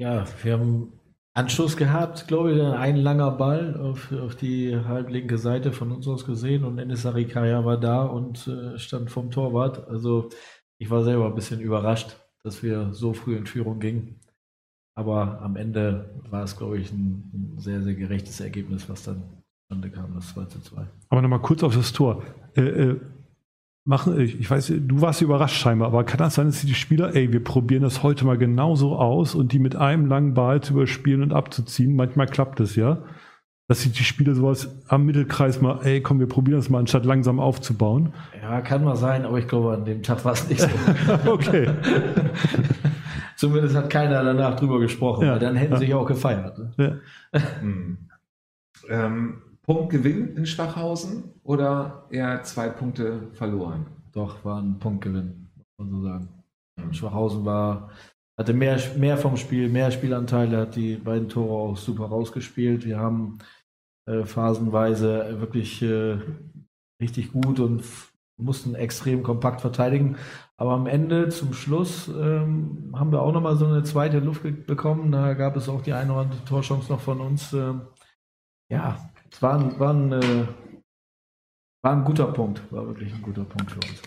Ja, wir haben Anschluss gehabt, glaube ich, ein langer Ball auf, auf die halblinke Seite von uns aus gesehen und Enes Sarikaya war da und äh, stand vom Torwart. Also ich war selber ein bisschen überrascht, dass wir so früh in Führung gingen. Aber am Ende war es, glaube ich, ein, ein sehr, sehr gerechtes Ergebnis, was dann zustande kam, das 2 zu 2. Aber nochmal kurz auf das Tor. Äh, äh, machen, ich weiß, du warst überrascht scheinbar, aber kann das sein, dass die Spieler, ey, wir probieren das heute mal genauso aus und die mit einem langen Ball zu überspielen und abzuziehen? Manchmal klappt es ja. Dass sich die Spieler sowas am Mittelkreis mal, ey, komm, wir probieren das mal, anstatt langsam aufzubauen. Ja, kann mal sein, aber ich glaube, an dem Tag war es nicht so. okay. Zumindest hat keiner danach drüber gesprochen, Ja, weil dann hätten ja. sie sich auch gefeiert. Ne? Ja. Hm. Ähm, Punktgewinn in Schwachhausen oder eher zwei Punkte verloren? Doch, war ein Punktgewinn, muss man so sagen. Schwachhausen war, hatte mehr, mehr vom Spiel, mehr Spielanteile, hat die beiden Tore auch super rausgespielt. Wir haben äh, phasenweise wirklich äh, richtig gut und mussten extrem kompakt verteidigen. Aber am Ende, zum Schluss, ähm, haben wir auch nochmal so eine zweite Luft bekommen. Da gab es auch die eine oder andere Torchance noch von uns. Ähm, ja, es war ein, war, ein, äh, war ein guter Punkt, war wirklich ein guter Punkt für uns.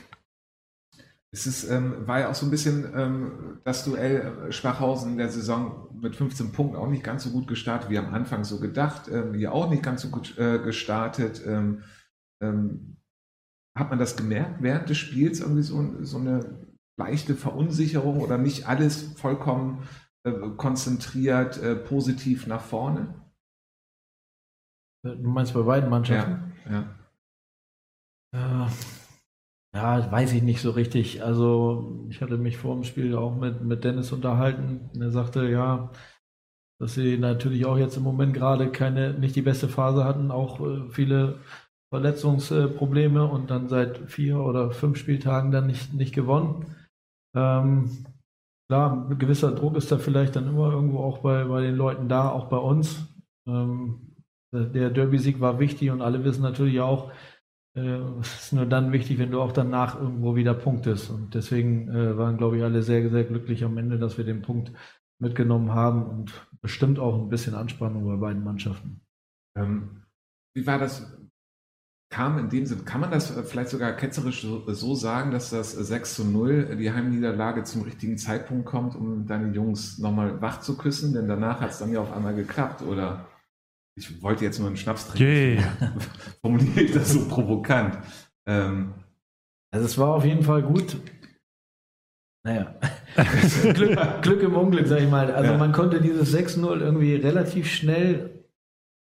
Es ist, ähm, war ja auch so ein bisschen ähm, das Duell äh, Schwachhausen in der Saison mit 15 Punkten auch nicht ganz so gut gestartet wie am Anfang so gedacht. Ähm, ihr auch nicht ganz so gut äh, gestartet. Ähm, ähm, hat man das gemerkt während des Spiels irgendwie so, so eine leichte Verunsicherung oder nicht alles vollkommen äh, konzentriert äh, positiv nach vorne? Du meinst bei beiden Mannschaften? ja. Ja. ja, weiß ich nicht so richtig. Also ich hatte mich vor dem Spiel auch mit, mit Dennis unterhalten. Er sagte, ja, dass sie natürlich auch jetzt im Moment gerade keine, nicht die beste Phase hatten, auch äh, viele Verletzungsprobleme und dann seit vier oder fünf Spieltagen dann nicht, nicht gewonnen. Ähm, klar, ein gewisser Druck ist da vielleicht dann immer irgendwo auch bei, bei den Leuten da, auch bei uns. Ähm, der Derby-Sieg war wichtig und alle wissen natürlich auch, äh, es ist nur dann wichtig, wenn du auch danach irgendwo wieder punktest. Und deswegen äh, waren, glaube ich, alle sehr, sehr glücklich am Ende, dass wir den Punkt mitgenommen haben und bestimmt auch ein bisschen Anspannung bei beiden Mannschaften. Ähm, wie war das? Kam in dem Sinne, kann man das äh, vielleicht sogar ketzerisch so, so sagen, dass das 6 zu 0, die Heimniederlage zum richtigen Zeitpunkt kommt, um deine Jungs nochmal wach zu küssen? Denn danach hat es dann ja auf einmal geklappt, oder? Ich wollte jetzt nur einen Schnaps trinken. Yay. Formuliere ich das so provokant. Ähm, Also es war auf jeden Fall gut. Naja, Glück, Glück im Unglück, sag ich mal. Also Ja. man konnte dieses 6-0 irgendwie relativ schnell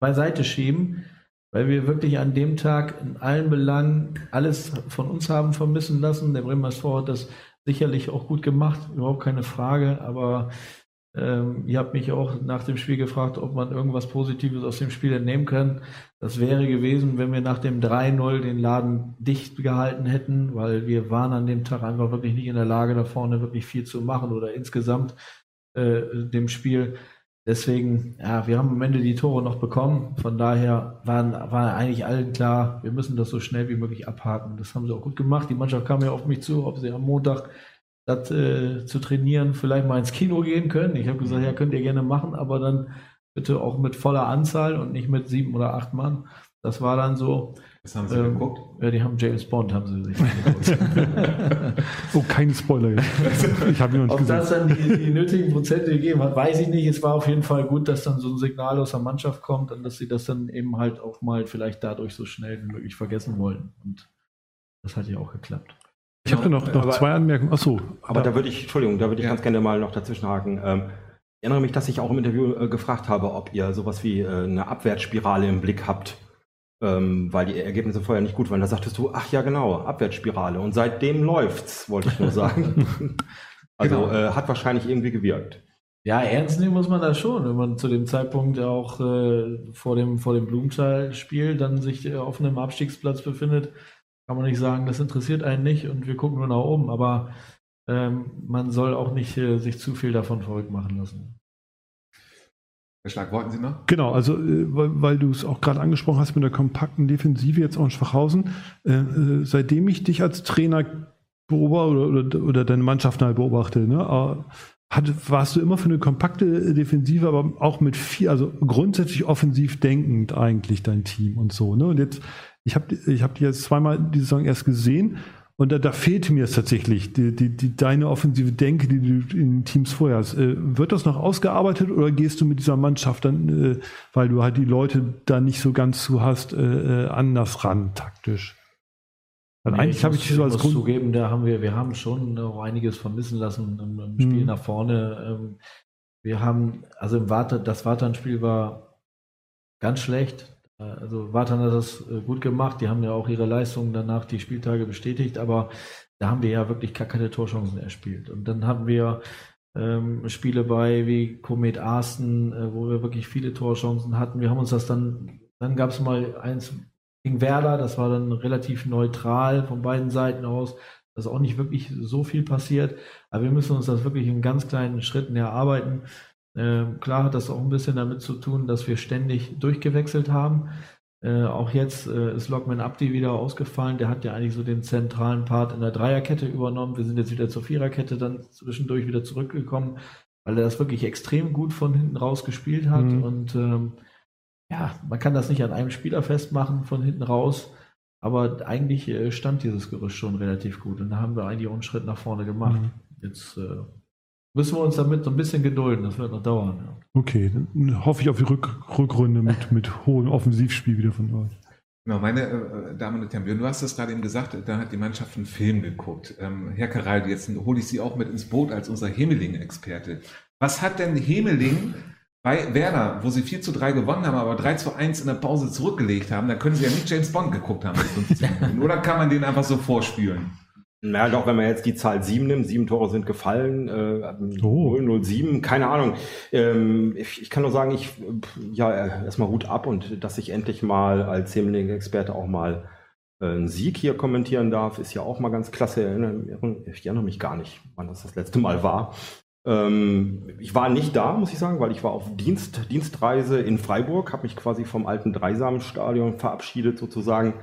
beiseite schieben, weil wir wirklich an dem Tag in allen Belangen alles von uns haben vermissen lassen. Der Bremer SV hat das sicherlich auch gut gemacht, überhaupt keine Frage, aber ähm, ihr habt mich auch nach dem Spiel gefragt, ob man irgendwas Positives aus dem Spiel entnehmen kann. Das wäre gewesen, wenn wir nach dem 3-0 den Laden dicht gehalten hätten, weil wir waren an dem Tag einfach wirklich nicht in der Lage, da vorne wirklich viel zu machen oder insgesamt äh, dem Spiel. Deswegen, ja, wir haben am Ende die Tore noch bekommen. Von daher waren, war eigentlich allen klar, wir müssen das so schnell wie möglich abhaken. Das haben sie auch gut gemacht. Die Mannschaft kam ja auf mich zu, ob sie am Montag das äh, zu trainieren, vielleicht mal ins Kino gehen können. Ich habe gesagt, ja, könnt ihr gerne machen, aber dann bitte auch mit voller Anzahl und nicht mit sieben oder acht Mann. Das war dann so. Was haben Sie Ähm, geguckt? Ja, die haben James Bond, haben sie sich angeguckt. Oh, keine Spoiler jetzt. Ich habe ihn noch nicht Ob das gesehen. dann die, die nötigen Prozente gegeben hat, weiß ich nicht. Es war auf jeden Fall gut, dass dann so ein Signal aus der Mannschaft kommt und dass sie das dann eben halt auch mal vielleicht dadurch so schnell wie möglich vergessen wollen. Und das hat ja auch geklappt. Ich habe da noch, noch Aber- zwei Anmerkungen. Achso, Aber da würde ich, Entschuldigung, da würde ich Ja. ganz gerne mal noch dazwischenhaken. Ähm, ich erinnere mich, dass ich auch im Interview äh, gefragt habe, ob ihr sowas wie äh, eine Abwärtsspirale im Blick habt, ähm, weil die Ergebnisse vorher nicht gut waren. Da sagtest du, ach ja genau, Abwärtsspirale. Und seitdem läuft's, wollte ich nur sagen. also Genau. äh, hat wahrscheinlich irgendwie gewirkt. Ja, ernst nehmen muss man das schon, wenn man zu dem Zeitpunkt ja auch äh, vor dem, vor dem Blumenthal-Spiel dann sich äh, auf einem Abstiegsplatz befindet, kann man nicht sagen, das interessiert einen nicht und wir gucken nur nach oben. Aber ähm, man soll auch nicht äh, sich zu viel davon verrückt machen lassen. Herr Schlag, wollten Sie noch? Genau, also äh, weil, weil du es auch gerade angesprochen hast mit der kompakten Defensive jetzt auch in Schwachhausen. Äh, äh, seitdem ich dich als Trainer beobachte oder, oder, oder deine Mannschaft halt beobachte, ne, äh, hat, warst du immer für eine kompakte Defensive, aber auch mit viel, also grundsätzlich offensiv denkend eigentlich dein Team und so. Ne? Und jetzt, ich habe ich hab die jetzt zweimal die Saison erst gesehen und da, da fehlte mir es tatsächlich, die, die, die, deine offensive Denke, die du in den Teams vorher hast. Äh, wird das noch ausgearbeitet oder gehst du mit dieser Mannschaft dann, äh, weil du halt die Leute da nicht so ganz zu hast, äh, äh, anders ran taktisch? Weil Nee, eigentlich habe ich so als Grund. zugeben, da haben wir, wir haben schon auch einiges vermissen lassen im, im Spiel Mhm. nach vorne. Ähm, Wir haben, also im Warte, das Wartan-Spiel war ganz schlecht. Äh, Also Wartan hat das äh, gut gemacht. Die haben ja auch ihre Leistungen danach die Spieltage bestätigt, aber da haben wir ja wirklich gar keine Torchancen erspielt. Und dann hatten wir ähm, Spiele bei wie Komet Arsten, äh, wo wir wirklich viele Torchancen hatten. Wir haben uns das dann, dann gab es mal eins gegen Werder, das war dann relativ neutral von beiden Seiten aus. Da ist auch nicht wirklich so viel passiert, aber wir müssen uns das wirklich in ganz kleinen Schritten erarbeiten. Ähm, klar hat das auch ein bisschen damit zu tun, dass wir ständig durchgewechselt haben. Äh, auch jetzt äh, ist Lockman Abdi wieder ausgefallen. Der hat ja eigentlich so den zentralen Part in der Dreierkette übernommen. Wir sind jetzt wieder zur Viererkette dann zwischendurch wieder zurückgekommen, weil er das wirklich extrem gut von hinten raus gespielt hat. Mhm. Und ähm, ja, man kann das nicht an einem Spieler festmachen von hinten raus. Aber eigentlich äh, stand dieses Gerüst schon relativ gut. Und da haben wir eigentlich auch einen Schritt nach vorne gemacht. Mhm. Jetzt müssen wir uns damit so ein bisschen gedulden. Das wird noch dauern. Ja. Okay, dann hoffe ich auf die Rück Rückrunde mit, mit hohem Offensivspiel wieder von euch. Genau, meine äh, Damen und Herren, du hast das gerade eben gesagt, da hat die Mannschaft einen Film geguckt. Ähm, Herr Karaldi, jetzt hole ich Sie auch mit ins Boot als unser Hemeling-Experte. Was hat denn Hemeling bei Werder, wo sie 4 zu 3 gewonnen haben, aber 3 zu 1 in der Pause zurückgelegt haben, da können sie ja nicht James Bond geguckt haben. mit 15 Minuten. Oder kann man den einfach so vorspülen? Na doch, wenn man jetzt die Zahl 7 nimmt, sieben Tore sind gefallen, äh, Oh. 007, keine Ahnung. Ähm, ich, ich kann nur sagen, ich, ja, erstmal Hut ab und dass ich endlich mal als Hemling-Experte auch mal äh, einen Sieg hier kommentieren darf, ist ja auch mal ganz klasse. Ich erinnere, ich erinnere mich gar nicht, wann das das letzte Mal war. Ähm, ich war nicht da, muss ich sagen, weil ich war auf Dienst, Dienstreise in Freiburg, habe mich quasi vom alten Dreisamstadion verabschiedet sozusagen.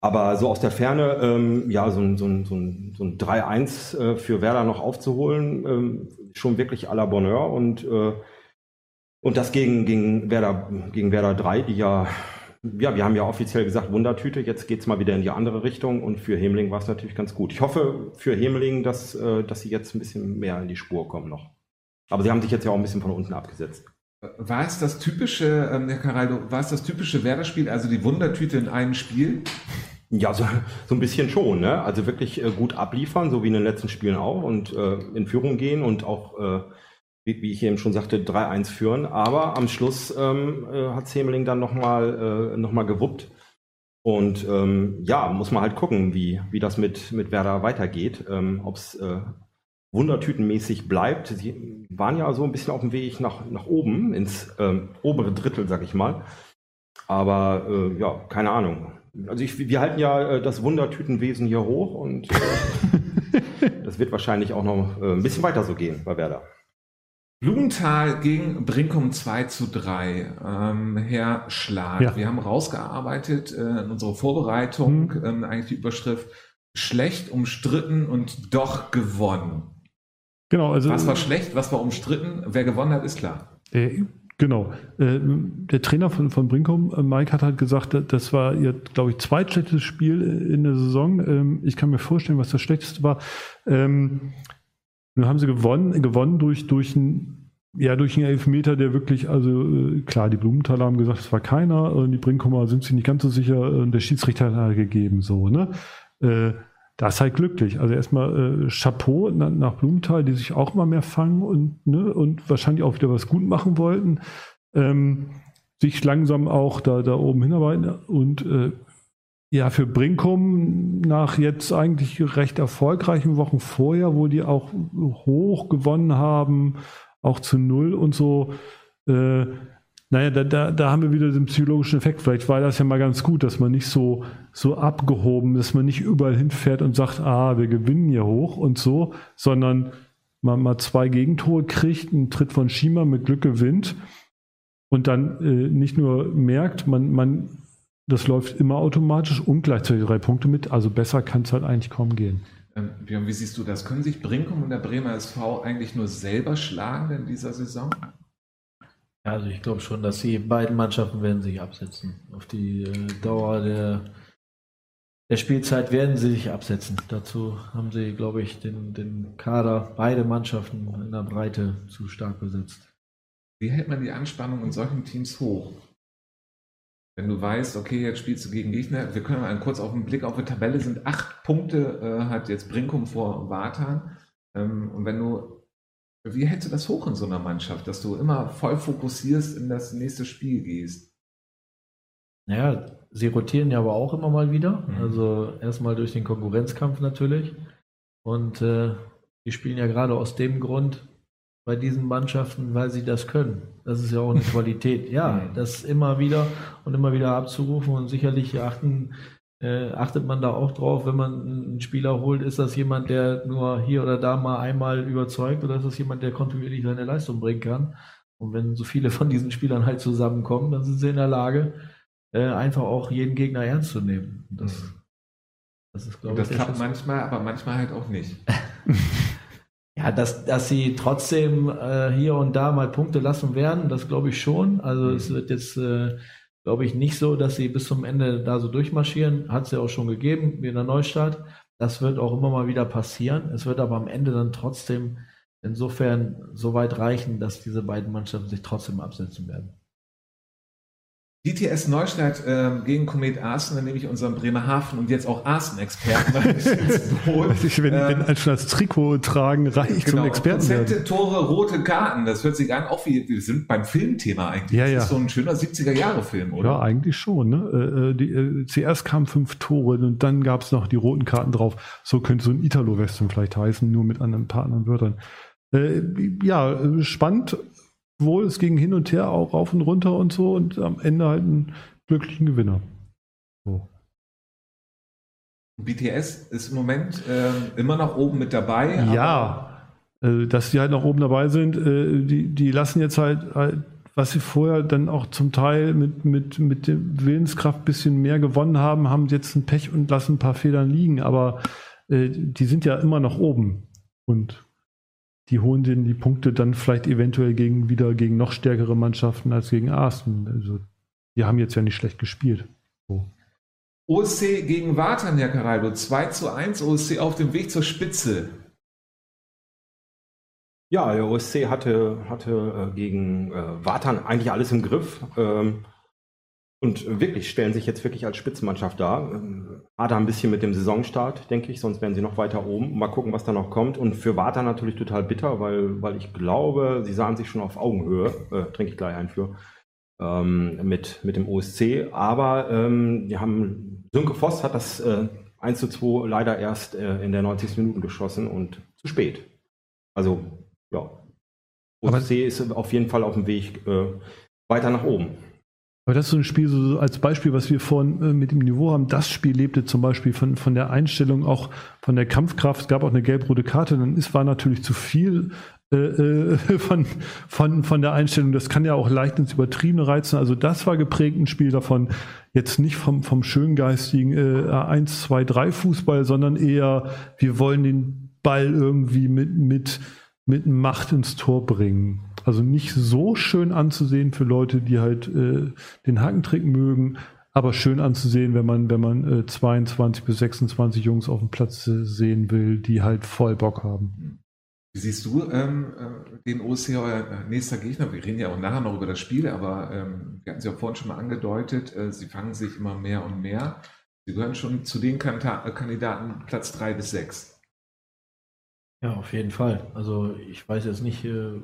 Aber so aus der Ferne, ähm, ja, so ein, so ein, so ein, so ein 3-1 äh, für Werder noch aufzuholen, ähm, schon wirklich à la Bonheur. Und, äh, und das gegen, gegen, Werder, gegen Werder 3, die ja, ja, wir haben ja offiziell gesagt, Wundertüte, jetzt geht's mal wieder in die andere Richtung. Und für Hemling war es natürlich ganz gut. Ich hoffe für Hemling, dass, äh, dass sie jetzt ein bisschen mehr in die Spur kommen noch. Aber sie haben sich jetzt ja auch ein bisschen von unten abgesetzt. War es das typische, ähm, Herr Caraldo, war es das typische Werder-Spiel, also die Wundertüte in einem Spiel? Ja, so, so ein bisschen schon, ne? Also wirklich äh, gut abliefern, so wie in den letzten Spielen auch und äh, in Führung gehen und auch, äh, wie, wie ich eben schon sagte, 3-1 führen. Aber am Schluss ähm, äh, hat Semeling dann nochmal äh, noch gewuppt. Und ähm, ja, muss man halt gucken, wie, wie das mit, mit Werder weitergeht. Ähm, Ob es äh, wundertütenmäßig bleibt. Sie waren ja so ein bisschen auf dem Weg nach, nach oben, ins ähm, obere Drittel, sag ich mal. Aber äh, ja, keine Ahnung. Also ich, wir halten ja äh, das Wundertütenwesen hier hoch und äh, das wird wahrscheinlich auch noch äh, ein bisschen weiter so gehen bei Werder. Blumenthal gegen Brinkum 2 zu 3. Ähm, Herr Schlag, Ja. wir haben rausgearbeitet äh, in unserer Vorbereitung Mhm. ähm, eigentlich die Überschrift schlecht, umstritten und doch gewonnen. Genau, also Was war schlecht, was war umstritten? Wer gewonnen hat, ist klar. Äh, Genau. Äh, der Trainer von, von Brinkum, äh, Mike, hat halt gesagt, das war ihr, glaube ich, zweitschlechtestes Spiel in der Saison. Ähm, ich kann mir vorstellen, was das schlechteste war. Ähm, nun haben sie gewonnen, gewonnen durch, durch ein ja, durch einen Elfmeter, der wirklich, also äh, klar, die Blumenthaler haben gesagt, es war keiner, und die Brinkumer sind sich nicht ganz so sicher, und der Schiedsrichter hat halt gegeben, so, ne? Äh, das ist halt glücklich. Also erstmal äh, Chapeau na, nach Blumenthal, die sich auch mal mehr fangen und, ne, und wahrscheinlich auch wieder was gut machen wollten. Ähm, sich langsam auch da, da oben hinarbeiten und äh, ja, für Brinkum nach jetzt eigentlich recht erfolgreichen Wochen vorher, wo die auch hoch gewonnen haben, auch zu null und so, äh, naja, da, da, da haben wir wieder den psychologischen Effekt. Vielleicht war das ja mal ganz gut, dass man nicht so, so abgehoben, dass man nicht überall hinfährt und sagt, ah, wir gewinnen hier hoch und so, sondern man mal zwei Gegentore kriegt, einen Tritt von Schima mit Glück gewinnt und dann äh, nicht nur merkt, man, man, das läuft immer automatisch und gleichzeitig drei Punkte mit. Also besser kann es halt eigentlich kaum gehen. Ähm, Björn, wie siehst du das? Können sich Brinkum und der Bremer SV eigentlich nur selber schlagen in dieser Saison? Also ich glaube schon, dass die beiden Mannschaften werden sich absetzen. Auf die äh, Dauer der, der Spielzeit werden sie sich absetzen. Dazu haben sie, glaube ich, den, den Kader, beide Mannschaften in der Breite zu stark besetzt. Wie hält man die Anspannung in solchen Teams hoch? Wenn du weißt, okay, jetzt spielst du gegen Gegner, wir können mal kurz auf den Blick auf die Tabelle sind, acht Punkte äh, hat jetzt Brinkum vor Wartan. Ähm, und wenn du wie hältst du das hoch in so einer Mannschaft, dass du immer voll fokussierst in das nächste Spiel gehst? Naja, sie rotieren ja aber auch immer mal wieder. Mhm. Also erstmal durch den Konkurrenzkampf natürlich. Und äh, die spielen ja gerade aus dem Grund bei diesen Mannschaften, weil sie das können. Das ist ja auch eine Qualität. Ja, mhm. das immer wieder und immer wieder abzurufen und sicherlich achten äh, achtet man da auch drauf, wenn man einen Spieler holt, ist das jemand, der nur hier oder da mal einmal überzeugt oder ist das jemand, der kontinuierlich seine Leistung bringen kann? Und wenn so viele von diesen Spielern halt zusammenkommen, dann sind sie in der Lage, äh, einfach auch jeden Gegner ernst zu nehmen. Das, mhm. das ist, glaube ich, das klappt manchmal, aber manchmal halt auch nicht. ja, dass, dass sie trotzdem äh, hier und da mal Punkte lassen werden, das glaube ich schon. Also mhm. es wird jetzt äh, glaube ich, nicht so, dass sie bis zum Ende da so durchmarschieren. Hat es ja auch schon gegeben, wie in der Neustadt. Das wird auch immer mal wieder passieren. Es wird aber am Ende dann trotzdem insofern so weit reichen, dass diese beiden Mannschaften sich trotzdem absetzen werden. DTS Neustadt äh, gegen Komet Arsen, dann nehme ich unseren Bremerhaven und jetzt auch Arsen-Experten Ich wenn, ähm, wenn schon als Trikot tragen, reicht genau, zum Experten Prozente, Tore, rote Karten, das hört sich an, auch wie, wir sind beim Filmthema eigentlich. Ja, das ja. ist so ein schöner 70er-Jahre-Film, oder? Ja, eigentlich schon. Ne? Äh, äh die, äh, zuerst kamen fünf Tore und dann gab es noch die roten Karten drauf. So könnte so ein Italo-Western vielleicht heißen, nur mit anderen, anderen Wörtern. Äh, ja, spannend wohl, es ging hin und her auch rauf und runter und so und am Ende halt einen glücklichen Gewinner. So. BTS ist im Moment äh, immer noch oben mit dabei. Ja, äh, dass die halt noch oben dabei sind, äh, die, die lassen jetzt halt, halt, was sie vorher dann auch zum Teil mit, mit, mit der Willenskraft ein bisschen mehr gewonnen haben, haben jetzt ein Pech und lassen ein paar Federn liegen, aber äh, die sind ja immer noch oben. Und die holen den die Punkte dann vielleicht eventuell gegen, wieder gegen noch stärkere Mannschaften als gegen Arsenal. Also, die haben jetzt ja nicht schlecht gespielt. So. OSC gegen Wartan, Herr Caraldo. 2 zu 1, OSC auf dem Weg zur Spitze. Ja, der OSC hatte, hatte äh, gegen äh, Wartan eigentlich alles im Griff. Ähm, und wirklich stellen sich jetzt wirklich als Spitzenmannschaft dar. Ada ein bisschen mit dem Saisonstart, denke ich, sonst wären sie noch weiter oben. Mal gucken, was da noch kommt. Und für Vata natürlich total bitter, weil, weil ich glaube, sie sahen sich schon auf Augenhöhe, äh, trinke ich gleich ein für, ähm, mit, mit dem OSC. Aber ähm, die haben, Sönke Voss hat das äh, 1 zu 2 leider erst äh, in der 90. Minuten geschossen und zu spät. Also, ja. OSC ist auf jeden Fall auf dem Weg äh, weiter nach oben. Aber das ist so ein Spiel, so als Beispiel, was wir vorhin äh, mit dem Niveau haben. Das Spiel lebte zum Beispiel von, von der Einstellung, auch von der Kampfkraft. Es gab auch eine gelb-rote Karte. Dann ist, war natürlich zu viel äh, äh von, von, von der Einstellung. Das kann ja auch leicht ins Übertriebene reizen. Also das war geprägt ein Spiel davon. Jetzt nicht vom, vom schöngeistigen äh, 1, 2, 3 Fußball, sondern eher, wir wollen den Ball irgendwie mit, mit mit Macht ins Tor bringen. Also nicht so schön anzusehen für Leute, die halt äh, den Hackentrick mögen, aber schön anzusehen, wenn man, wenn man äh, 22 bis 26 Jungs auf dem Platz äh, sehen will, die halt voll Bock haben. Wie siehst du ähm, äh, den OSC, euer nächster Gegner? Wir reden ja auch nachher noch über das Spiel, aber ähm, wir hatten es ja vorhin schon mal angedeutet, äh, sie fangen sich immer mehr und mehr. Sie gehören schon zu den Kandidaten Platz 3 bis 6. Ja, auf jeden Fall. Also ich weiß jetzt nicht, äh,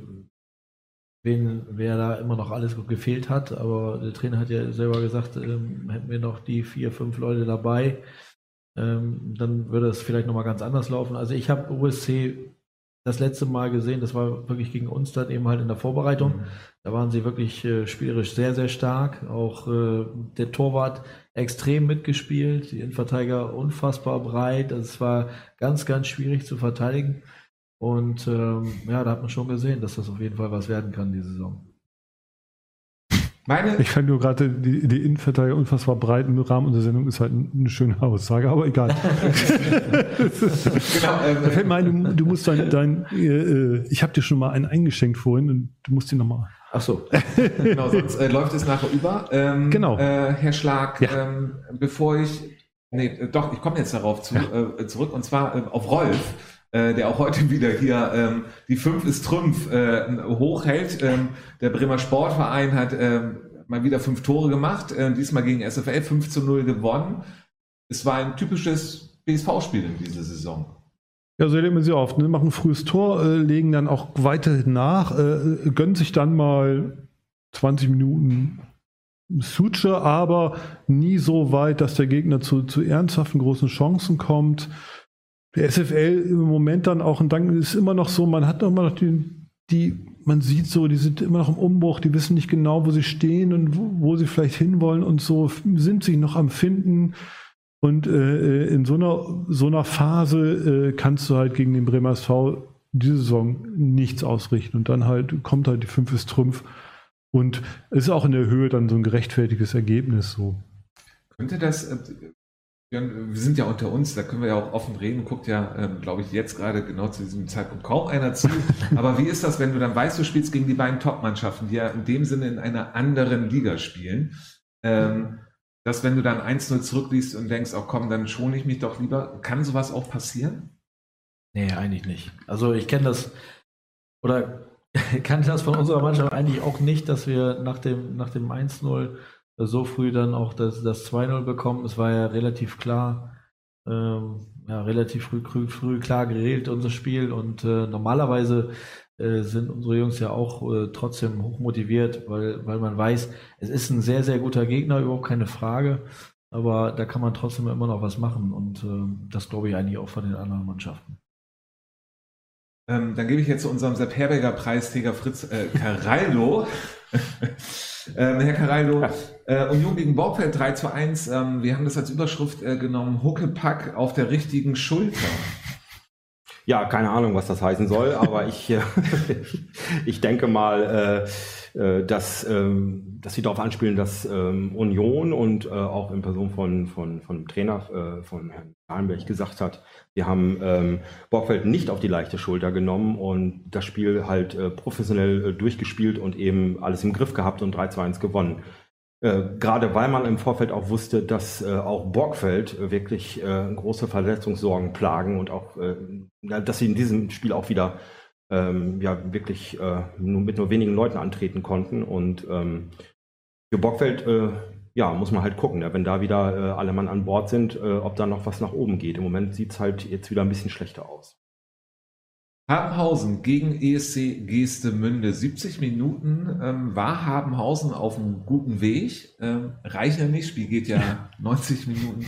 wen, wer da immer noch alles gefehlt hat, aber der Trainer hat ja selber gesagt, ähm, hätten wir noch die vier, fünf Leute dabei, ähm, dann würde es vielleicht nochmal ganz anders laufen. Also ich habe OSC das letzte Mal gesehen, das war wirklich gegen uns dann eben halt in der Vorbereitung. Mhm. Da waren sie wirklich äh, spielerisch sehr, sehr stark. Auch äh, der Torwart extrem mitgespielt, die Innenverteidiger unfassbar breit. Also es war ganz, ganz schwierig zu verteidigen. Und ähm, ja, da hat man schon gesehen, dass das auf jeden Fall was werden kann, die Saison. Meine ich fand nur gerade die, die Innenverteidiger unfassbar breit im Rahmen unserer Sendung ist halt eine schöne Aussage, aber egal. genau, ähm, da fällt mir ein, du, du musst dein, dein äh, äh ich habe dir schon mal einen eingeschenkt vorhin und du musst ihn nochmal. Ach so. genau, sonst äh, läuft es nachher über. Ähm, genau. Äh, Herr Schlag, ja. ähm, bevor ich, nee, äh, doch, ich komme jetzt darauf zu, ja. äh, zurück und zwar äh, auf Rolf äh, der auch heute wieder hier ähm, die 5 ist Trümpf äh, hochhält. Ähm, der Bremer Sportverein hat ähm, mal wieder fünf Tore gemacht, äh, diesmal gegen SFL 5 zu 0 gewonnen. Es war ein typisches BSV-Spiel in dieser Saison. Ja, so erleben wir sie oft. Ne? Machen ein frühes Tor, äh, legen dann auch weiterhin nach, äh, gönnen sich dann mal 20 Minuten Suture, aber nie so weit, dass der Gegner zu, zu ernsthaften großen Chancen kommt der SFL im Moment dann auch, und dann ist immer noch so, man hat immer noch die, die, man sieht so, die sind immer noch im Umbruch, die wissen nicht genau, wo sie stehen und wo, wo sie vielleicht hinwollen und so, sind sich noch am Finden. Und äh, in so einer, so einer Phase äh, kannst du halt gegen den Bremer SV diese Saison nichts ausrichten. Und dann halt kommt halt die 5 ist Trumpf. Und ist auch in der Höhe dann so ein gerechtfertiges Ergebnis so. Könnte das, äh, wir sind ja unter uns, da können wir ja auch offen reden, guckt ja, ähm, glaube ich, jetzt gerade genau zu diesem Zeitpunkt kaum einer zu. Aber wie ist das, wenn du dann weißt, du spielst gegen die beiden Top-Mannschaften, die ja in dem Sinne in einer anderen Liga spielen, ähm, dass wenn du dann 1-0 zurückliest und denkst, oh komm, dann schone ich mich doch lieber, kann sowas auch passieren? Nee, eigentlich nicht. Also ich kenne das, oder kann das von unserer Mannschaft eigentlich auch nicht, dass wir nach dem, nach dem 1-0 so früh dann auch das, das 2-0 bekommen. Es war ja relativ klar, ähm, ja, relativ früh, früh, früh klar geregelt, unser Spiel. Und äh, normalerweise äh, sind unsere Jungs ja auch äh, trotzdem hoch motiviert, weil, weil man weiß, es ist ein sehr, sehr guter Gegner, überhaupt keine Frage. Aber da kann man trotzdem immer noch was machen. Und äh, das glaube ich eigentlich auch von den anderen Mannschaften. Ähm, dann gebe ich jetzt zu unserem Sepp Herberger Preisträger Fritz äh, Caraldo. ähm, Herr Caraldo, äh, Union gegen Borgfeld 3 zu 1. Ähm, wir haben das als Überschrift äh, genommen, Huckepack auf der richtigen Schulter. Ja, keine Ahnung, was das heißen soll, aber ich, äh, ich denke mal, äh, äh, dass, ähm, dass sie darauf anspielen, dass ähm, Union und äh, auch in Person von, von, von dem Trainer, äh, von Herrn Kahlenberg gesagt hat, wir haben ähm, Borgfeld nicht auf die leichte Schulter genommen und das Spiel halt äh, professionell äh, durchgespielt und eben alles im Griff gehabt und 3 zu 1 gewonnen. Äh, gerade weil man im Vorfeld auch wusste, dass äh, auch Borgfeld äh, wirklich äh, große Verletzungssorgen plagen und auch, äh, dass sie in diesem Spiel auch wieder ähm, ja wirklich äh, nur mit nur wenigen Leuten antreten konnten. Und ähm, für Borgfeld ja, muss man halt gucken, ja, wenn da wieder alle Mann an Bord sind, ob da noch was nach oben geht. Im Moment sieht es halt jetzt wieder ein bisschen schlechter aus. Habenhausen gegen ESC Geestemünde. 70 Minuten ähm, war Habenhausen auf einem guten Weg. Ähm, reicht ja nicht, Spiel geht ja 90 Minuten.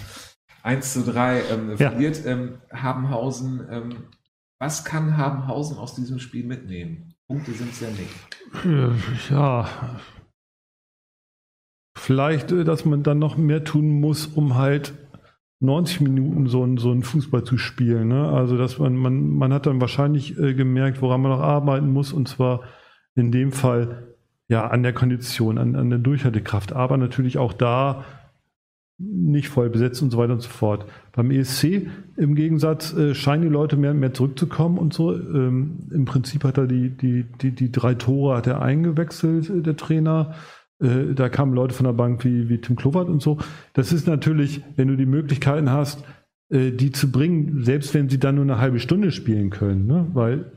1 zu 3 ähm, verliert ähm, Habenhausen. Was kann Habenhausen aus diesem Spiel mitnehmen? Punkte sind es ja nicht. Äh, ja, vielleicht, äh, dass man dann noch mehr tun muss, um halt 90 Minuten so ein, so ein Fußball zu spielen. Ne? Also dass man, man, man hat dann wahrscheinlich äh, gemerkt, woran man noch arbeiten muss, und zwar in dem Fall ja an der Kondition, an, an der Durchhaltekraft, aber natürlich auch da nicht voll besetzt und so weiter und so fort. Beim ESC im Gegensatz äh, scheinen die Leute mehr und mehr zurückzukommen und so. Ähm, Im Prinzip hat er die, die, die, die drei Tore hat er eingewechselt, äh, der Trainer. Äh, da kamen Leute von der Bank wie, wie Tim Klovert und so. Das ist natürlich, wenn du die Möglichkeiten hast, äh, die zu bringen, selbst wenn sie dann nur eine halbe Stunde spielen können, ne? weil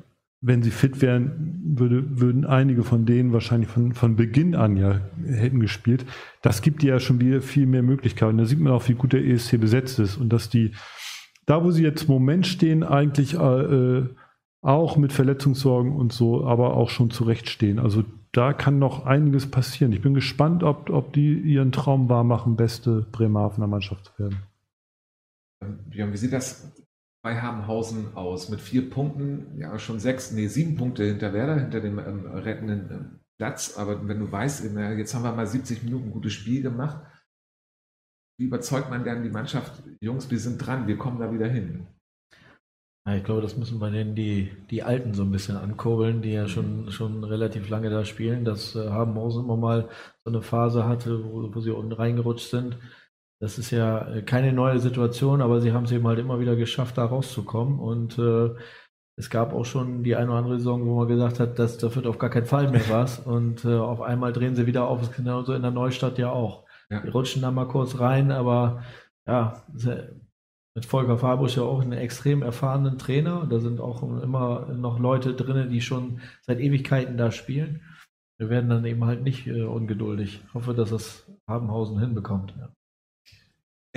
wenn sie fit wären, würde, würden einige von denen wahrscheinlich von, von Beginn an ja hätten gespielt. Das gibt dir ja schon wieder viel mehr Möglichkeiten. Da sieht man auch, wie gut der ESC besetzt ist und dass die, da wo sie jetzt im Moment stehen, eigentlich äh, auch mit Verletzungssorgen und so, aber auch schon zurechtstehen. Also da kann noch einiges passieren. Ich bin gespannt, ob, ob die ihren Traum wahrmachen, beste Bremerhavener Mannschaft zu werden. Wie sieht das bei Habenhausen aus? Mit vier Punkten, ja schon sechs, nee, sieben Punkte hinter Werder, hinter dem ähm, rettenden ähm, Platz. Aber wenn du weißt, jetzt haben wir mal 70 Minuten gutes Spiel gemacht, wie überzeugt man denn die Mannschaft, Jungs, wir sind dran, wir kommen da wieder hin? Ja, ich glaube, das müssen wir denen die, die Alten so ein bisschen ankurbeln, die ja schon, schon relativ lange da spielen. Das äh, Habenhausen immer mal so eine Phase hatte, wo, wo sie unten reingerutscht sind. Das ist ja äh, keine neue Situation, aber sie haben es eben halt immer wieder geschafft, da rauszukommen. Und äh, es gab auch schon die eine oder andere Saison, wo man gesagt hat, dass das wird auf gar keinen Fall mehr was. Und äh, auf einmal drehen sie wieder auf. Das ist genauso in der Neustadt ja auch. Ja. Die rutschen da mal kurz rein, aber ja, mit Volker Fabusch ja auch einen extrem erfahrenen Trainer. Da sind auch immer noch Leute drin, die schon seit Ewigkeiten da spielen. Wir werden dann eben halt nicht äh, ungeduldig. Ich hoffe, dass es Habenhausen hinbekommt. Ja.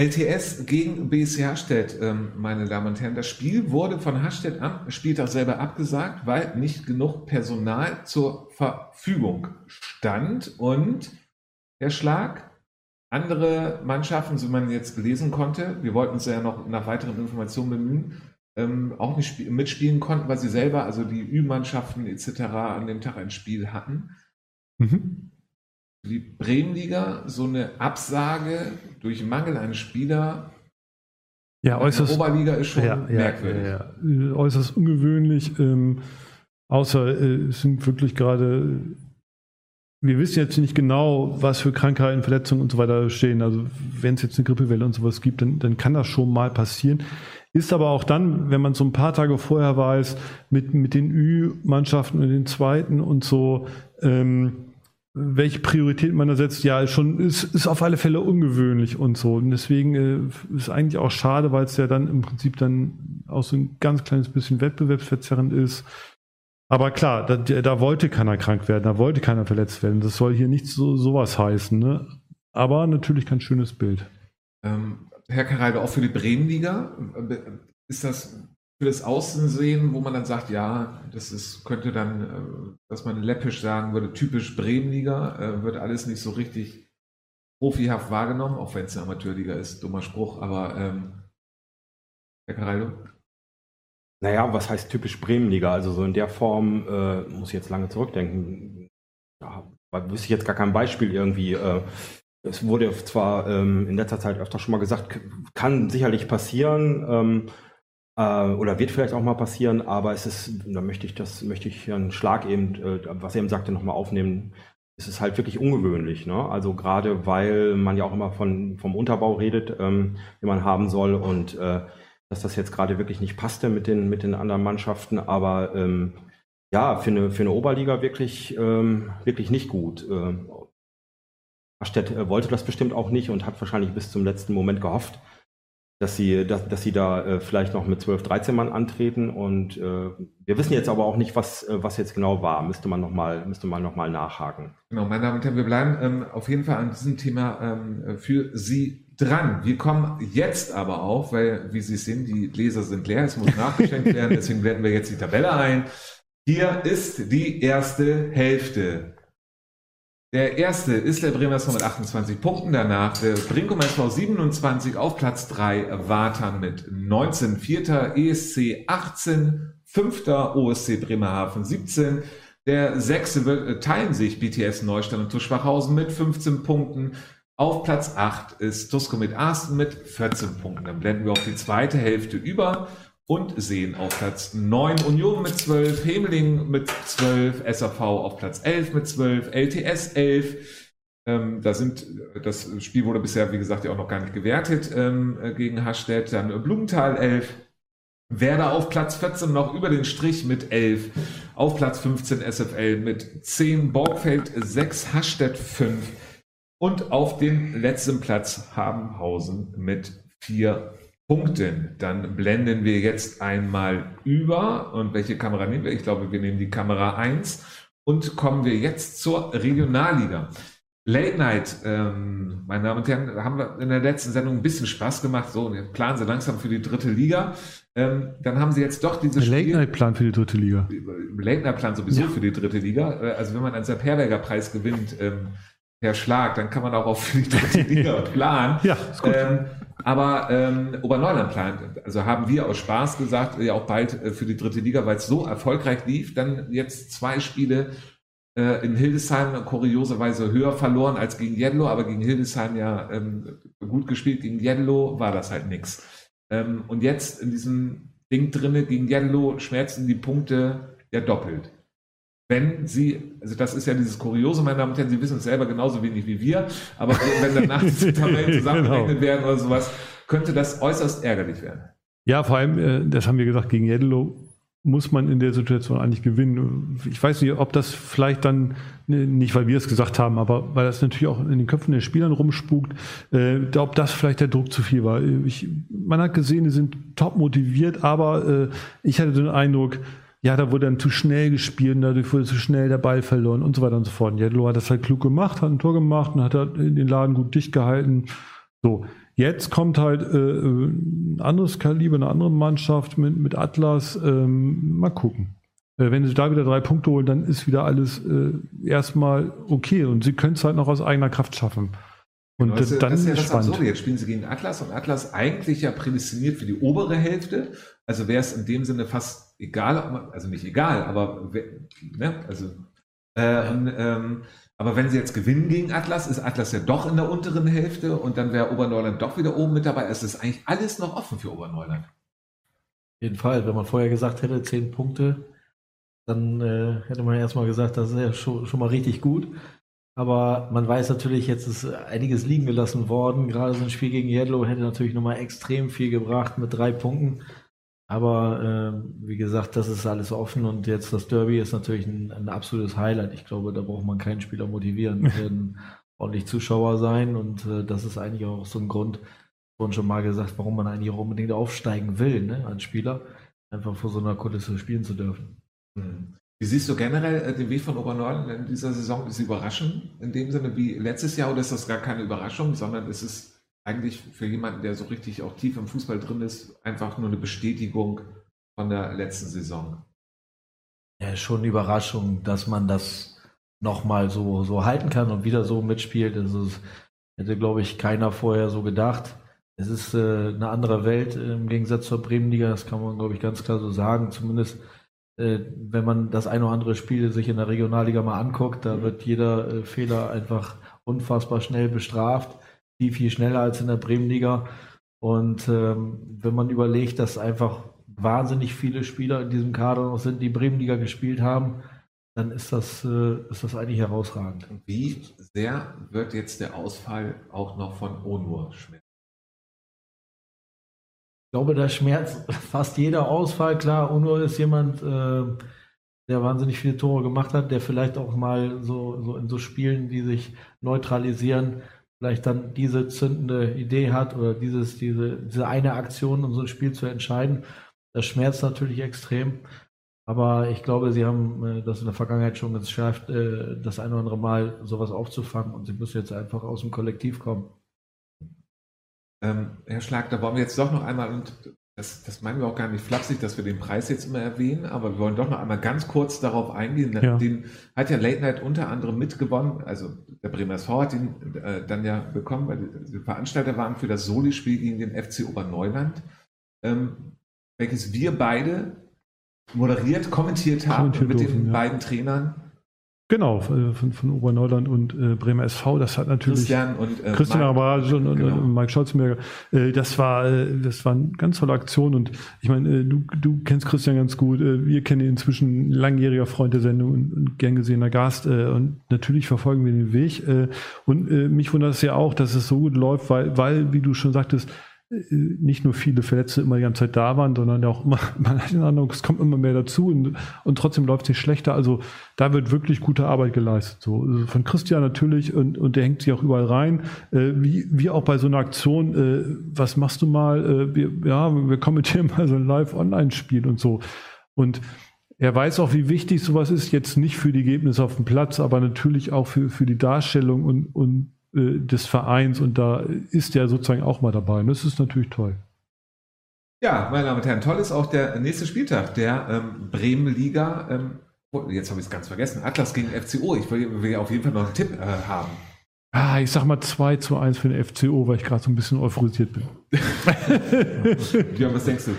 LTS gegen BSC Hastedt, ähm, meine Damen und Herren. Das Spiel wurde von Hastedt am Spieltag selber abgesagt, weil nicht genug Personal zur Verfügung stand. Und der Schlag, andere Mannschaften, so man jetzt lesen konnte, wir wollten uns ja noch nach weiteren Informationen bemühen, ähm, auch nicht mitspielen konnten, weil sie selber, also die Ü-Mannschaften etc. an dem Tag ein Spiel hatten. Mhm die Bremenliga so eine Absage durch Mangel an Spieler ja, äußerst, Oberliga ist schon ja, merkwürdig. Ja, ja, äußerst ungewöhnlich. Ähm, außer äh, es sind wirklich gerade, wir wissen jetzt nicht genau, was für Krankheiten, Verletzungen und so weiter stehen. Also wenn es jetzt eine Grippewelle und sowas gibt, dann, dann kann das schon mal passieren. Ist aber auch dann, wenn man so ein paar Tage vorher weiß, mit, mit den Ü-Mannschaften und den zweiten und so, ähm, welche Priorität man da setzt, ja, schon ist, ist auf alle Fälle ungewöhnlich und so. Und deswegen äh, ist eigentlich auch schade, weil es ja dann im Prinzip dann auch so ein ganz kleines bisschen wettbewerbsverzerrend ist. Aber klar, da, da wollte keiner krank werden, da wollte keiner verletzt werden. Das soll hier nicht so sowas heißen. Ne? Aber natürlich kein schönes Bild. Ähm, Herr Karaldo, auch für die Bremenliga, äh, ist das das Außensehen, wo man dann sagt, ja, das ist, könnte dann, äh, dass man läppisch sagen würde, typisch Bremenliga, äh, wird alles nicht so richtig profihaft wahrgenommen, auch wenn es eine Amateurliga ist, dummer Spruch, aber ähm, Herr Caraldo? Naja, was heißt typisch Bremenliga? Also so in der Form äh, muss ich jetzt lange zurückdenken. Ja, wüsste ich jetzt gar kein Beispiel irgendwie. Äh, es wurde zwar ähm, in letzter Zeit öfter schon mal gesagt, kann sicherlich passieren. Ähm, äh, oder wird vielleicht auch mal passieren, aber es ist, da möchte ich das, möchte ich einen Schlag eben, äh, was er eben sagte, nochmal aufnehmen. Es ist halt wirklich ungewöhnlich, ne? Also gerade weil man ja auch immer von, vom Unterbau redet, ähm, den man haben soll und äh, dass das jetzt gerade wirklich nicht passte mit den, mit den anderen Mannschaften, aber ähm, ja, für eine, für eine Oberliga wirklich, ähm, wirklich nicht gut. Ähm, Astedt äh, wollte das bestimmt auch nicht und hat wahrscheinlich bis zum letzten Moment gehofft, dass sie, dass, dass sie da äh, vielleicht noch mit 12, 13 Mann antreten. Und äh, wir wissen jetzt aber auch nicht, was, äh, was jetzt genau war. Müsste man nochmal noch nachhaken. Genau, meine Damen und Herren, wir bleiben ähm, auf jeden Fall an diesem Thema ähm, für Sie dran. Wir kommen jetzt aber auf, weil, wie Sie sehen, die Leser sind leer, es muss nachgeschenkt werden, deswegen blenden wir jetzt die Tabelle ein. Hier ist die erste Hälfte. Der erste ist der Bremer SV mit 28 Punkten. Danach der Brinkum SV 27 auf Platz 3, Watern mit 19, vierter ESC 18, fünfter OSC Bremerhaven 17. Der sechste äh, teilen sich BTS Neustadt und Tuschwachhausen mit 15 Punkten. Auf Platz 8 ist Tusko mit Arsten mit 14 Punkten. Dann blenden wir auf die zweite Hälfte über und sehen auf Platz 9 Union mit 12, Hemeling mit 12, SAV auf Platz 11 mit 12, LTS 11, Ähm, da sind, das Spiel wurde bisher, wie gesagt, ja auch noch gar nicht gewertet ähm, äh, gegen Hastedt. Dann Blumenthal 11. Werder auf Platz 14 noch über den Strich mit 11. Auf Platz 15 SFL mit 10. Borgfeld 6. Hastedt 5. Und auf dem letzten Platz Habenhausen mit 4 Punkten. Dann blenden wir jetzt einmal über. Und welche Kamera nehmen wir? Ich glaube, wir nehmen die Kamera 1. Und kommen wir jetzt zur Regionalliga. Late Night, ähm, meine Damen und Herren, haben wir in der letzten Sendung ein bisschen Spaß gemacht. So, und jetzt planen sie langsam für die dritte Liga. Ähm, dann haben sie jetzt doch dieses Der Late Night Plan für die dritte Liga. Late Night Plan sowieso für die dritte Liga. Äh, Also wenn man einen Sepp Herberger Preis gewinnt ähm, per Schlag, dann kann man auch auf für die dritte Liga planen. Ja, ist gut. Ähm, aber ähm, Oberneuland plant, also haben wir aus Spaß gesagt, ja auch bald äh, für die dritte Liga, weil es so erfolgreich lief, dann jetzt zwei Spiele äh, in Hildesheim kurioserweise höher verloren als gegen Jedlo, aber gegen Hildesheim ja ähm, gut gespielt, gegen Jedlo war das halt nix. Ähm, und jetzt in diesem Ding drinne gegen Jedlo schmerzen die Punkte ja doppelt. Wenn Sie, also das ist ja dieses Kuriose, meine Damen und Herren, Sie wissen es selber genauso wenig wie wir, aber wenn danach diese Tabellen zusammengerechnet werden oder sowas, könnte das äußerst ärgerlich werden. Ja, vor allem, äh, das haben wir gesagt, gegen Jedelo muss man in der Situation eigentlich gewinnen. Ich weiß nicht, ob das vielleicht dann, ne, nicht weil wir es gesagt haben, aber weil das natürlich auch in den Köpfen der Spielern rumspukt, äh, ob das vielleicht der Druck zu viel war. Ich, man hat gesehen, die sind top motiviert, aber äh, ich hatte den Eindruck, ja, da wurde dann zu schnell gespielt und dadurch wurde zu schnell der Ball verloren und so weiter und so fort. Jedlo hat das halt klug gemacht, hat ein Tor gemacht und hat halt den Laden gut dicht gehalten. So, Jetzt kommt halt äh, ein anderes Kaliber, eine andere Mannschaft mit, mit Atlas. Ähm, mal gucken. Äh, wenn sie da wieder drei Punkte holen, dann ist wieder alles äh, erstmal okay und sie können es halt noch aus eigener Kraft schaffen. Und Genau, das, dann das ist ja das spannend. Absurde. Jetzt spielen sie gegen Atlas und Atlas eigentlich ja prädestiniert für die obere Hälfte. Also wäre es in dem Sinne fast egal, man, also nicht egal, aber ne, also äh, und, ähm, aber wenn sie jetzt gewinnen gegen Atlas, ist Atlas ja doch in der unteren Hälfte und dann wäre Oberneuland doch wieder oben mit dabei. Es ist eigentlich alles noch offen für Oberneuland. Auf jeden Fall, wenn man vorher gesagt hätte, zehn Punkte, dann äh, hätte man erstmal gesagt, das ist ja schon, schon mal richtig gut. Aber man weiß natürlich, jetzt ist einiges liegen gelassen worden. Gerade so ein Spiel gegen Yellow hätte natürlich nochmal extrem viel gebracht mit drei Punkten. Aber ähm, wie gesagt, das ist alles offen und jetzt das Derby ist natürlich ein, ein absolutes Highlight. Ich glaube, da braucht man keinen Spieler motivieren. Es werden ordentlich Zuschauer sein und äh, das ist eigentlich auch so ein Grund, vorhin schon mal gesagt, warum man eigentlich auch unbedingt aufsteigen will, ne, als Spieler, einfach vor so einer Kulisse spielen zu dürfen. Hm. Wie siehst du generell äh, den Weg von Oberneuland in dieser Saison? Ist überraschend in dem Sinne wie letztes Jahr oder ist das gar keine Überraschung, sondern ist es eigentlich für jemanden, der so richtig auch tief im Fußball drin ist, einfach nur eine Bestätigung von der letzten Saison? Ja, schon eine Überraschung, dass man das nochmal so, so halten kann und wieder so mitspielt. Das ist, hätte, glaube ich, keiner vorher so gedacht. Es ist äh, eine andere Welt im Gegensatz zur Bremenliga, das kann man, glaube ich, ganz klar so sagen. Zumindest, wenn man das ein oder andere Spiel sich in der Regionalliga mal anguckt, da wird jeder äh, Fehler einfach unfassbar schnell bestraft. Viel, viel schneller als in der Bremenliga. Und ähm, wenn man überlegt, dass einfach wahnsinnig viele Spieler in diesem Kader noch sind, die Bremenliga gespielt haben, dann ist das, äh, ist das eigentlich herausragend. Wie sehr wird jetzt der Ausfall auch noch von Onur schmecken? Ich glaube, da schmerzt fast jeder Ausfall. Klar, Uno ist jemand, äh, der wahnsinnig viele Tore gemacht hat, der vielleicht auch mal so, so in so Spielen, die sich neutralisieren, vielleicht dann diese zündende Idee hat oder dieses, diese, diese eine Aktion, um so ein Spiel zu entscheiden. Das schmerzt natürlich extrem. Aber ich glaube, sie haben äh, das in der Vergangenheit schon geschafft, äh, das ein oder andere Mal sowas aufzufangen und sie müssen jetzt einfach aus dem Kollektiv kommen. Ähm, Herr Schlag, da wollen wir jetzt doch noch einmal, und das, das meinen wir auch gar nicht flapsig, dass wir den Preis jetzt immer erwähnen, aber wir wollen doch noch einmal ganz kurz darauf eingehen. Ja. Den hat ja Late Night unter anderem mitgewonnen, also der Bremer SV hat ihn äh, dann ja bekommen, weil die, Veranstalter waren für das Soli-Spiel gegen den FC Oberneuland, ähm, welches wir beide moderiert, kommentiert haben Kommentiert mit durften, den ja. beiden Trainern. Genau, äh, von, von Oberneuland und äh, Bremer SV. Das hat natürlich Christian und äh, Christian Mike. Abrage und, Genau. und Mike Scholzenberger. Äh, das war, äh, das war eine ganz tolle Aktion und ich meine, äh, du, du kennst Christian ganz gut. Äh, wir kennen ihn inzwischen langjähriger Freund der Sendung und, und gern gesehener Gast. Und natürlich verfolgen wir den Weg. Und mich wundert es ja auch, dass es so gut läuft, weil, weil, wie du schon sagtest, nicht nur viele Verletzte immer die ganze Zeit da waren, sondern auch immer, man hat den Eindruck, es kommt immer mehr dazu und, und trotzdem läuft es nicht schlechter. Also da wird wirklich gute Arbeit geleistet. So also von Christian natürlich und, und der hängt sich auch überall rein. Äh, wie, wie auch bei so einer Aktion, äh, was machst du mal? Äh, wir, ja, wir kommentieren mal so ein Live-Online-Spiel und so. Und er weiß auch, wie wichtig sowas ist, jetzt nicht für die Ergebnisse auf dem Platz, aber natürlich auch für, für die Darstellung und, und äh, des Vereins. Und da ist er sozusagen auch mal dabei. Und das ist natürlich toll. Ja, meine Damen und Herren, toll ist auch der nächste Spieltag der ähm, Bremen-Liga. Ähm, oh, jetzt habe ich es ganz vergessen. Atlas gegen FCO. Ich will, will auf jeden Fall noch einen Tipp äh, haben. Ah, ich sag mal 2 zu 1 für den FCO, weil ich gerade so ein bisschen euphorisiert bin. Björn, was denkst du?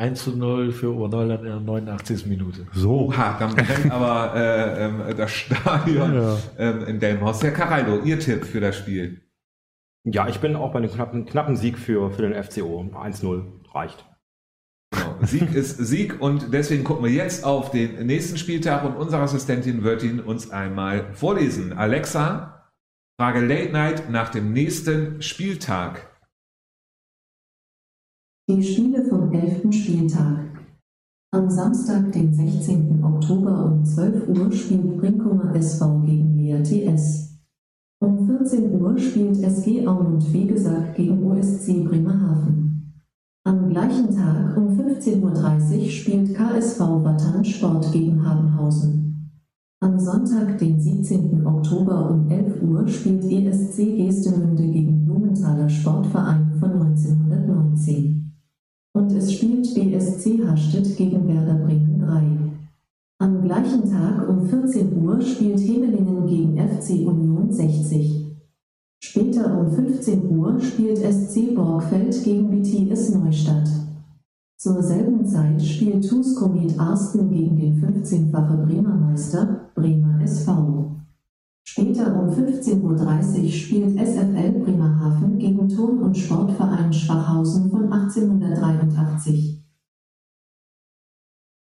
1 zu 0 für Oberneuland in der 89. Minute. So. Oha, dann brennt aber äh, ähm, das Stadion Ja. ähm, in Delmhorst. Herr Caraldo, Ihr Tipp für das Spiel? Ja, ich bin auch bei einem knappen, knappen Sieg für, für den FCO. 1-0 reicht. Genau. Sieg ist Sieg und deswegen gucken wir jetzt auf den nächsten Spieltag und unsere Assistentin wird ihn uns einmal vorlesen. Alexa, Frage Late Night nach dem nächsten Spieltag. Die Spiele vom 11. Am Samstag, den 16. Oktober um 12 Uhr spielt Brinkumer SV gegen Lea TS. Um 14 Uhr spielt SG Auen und Wegesack gegen OSC Bremerhaven. Am gleichen Tag um 15.30 Uhr spielt KSV Wattern Sport gegen Habenhausen. Am Sonntag, den 17. Oktober um 11 Uhr spielt ESC Gestemünde gegen Blumenthaler Sportverein von 1919. Und es spielt BSC Hastedt gegen Werder Bremen 3. Am gleichen Tag um 14 Uhr spielt Hemelingen gegen FC Union 60. Später um 15 Uhr spielt SC Borgfeld gegen BTS Neustadt. Zur selben Zeit spielt TuS Komet Arsten gegen den 15-fache Bremer Meister Bremer SV. Später um 15.30 Uhr spielt SFL Bremerhaven gegen Turn- und Sportverein Schwachhausen von 1883.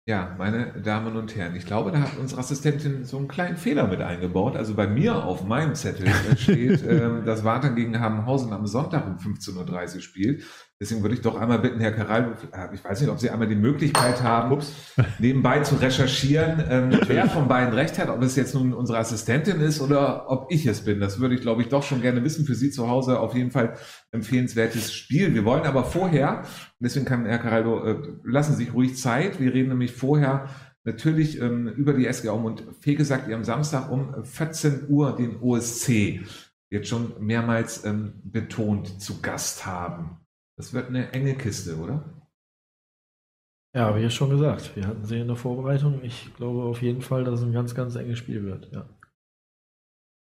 Ja, meine Damen und Herren, ich glaube, da hat unsere Assistentin so einen kleinen Fehler mit eingebaut. Also bei mir auf meinem Zettel steht, ähm, dass Wartan gegen Habenhausen am Sonntag um 15.30 Uhr spielt. Deswegen würde ich doch einmal bitten, Herr Karal, äh, ich weiß nicht, ob Sie einmal die Möglichkeit haben, nebenbei zu recherchieren, ähm, wer von beiden recht hat, ob es jetzt nun unsere Assistentin ist oder ob ich es bin. Das würde ich, glaube ich, doch schon gerne wissen. Für Sie zu Hause auf jeden Fall empfehlenswertes Spiel. Wir wollen aber vorher, deswegen kann Herr Caraldo, äh, lassen Sie sich ruhig Zeit. Wir reden nämlich vorher natürlich ähm, über die SG Aum und Fege sagt ihr am Samstag um 14 Uhr den OSC jetzt schon mehrmals ähm, betont zu Gast haben. Das wird eine enge Kiste, oder? Ja, habe ich ja schon gesagt. Wir hatten sie in der Vorbereitung. Ich glaube auf jeden Fall, dass es ein ganz, ganz enges Spiel wird. Ja.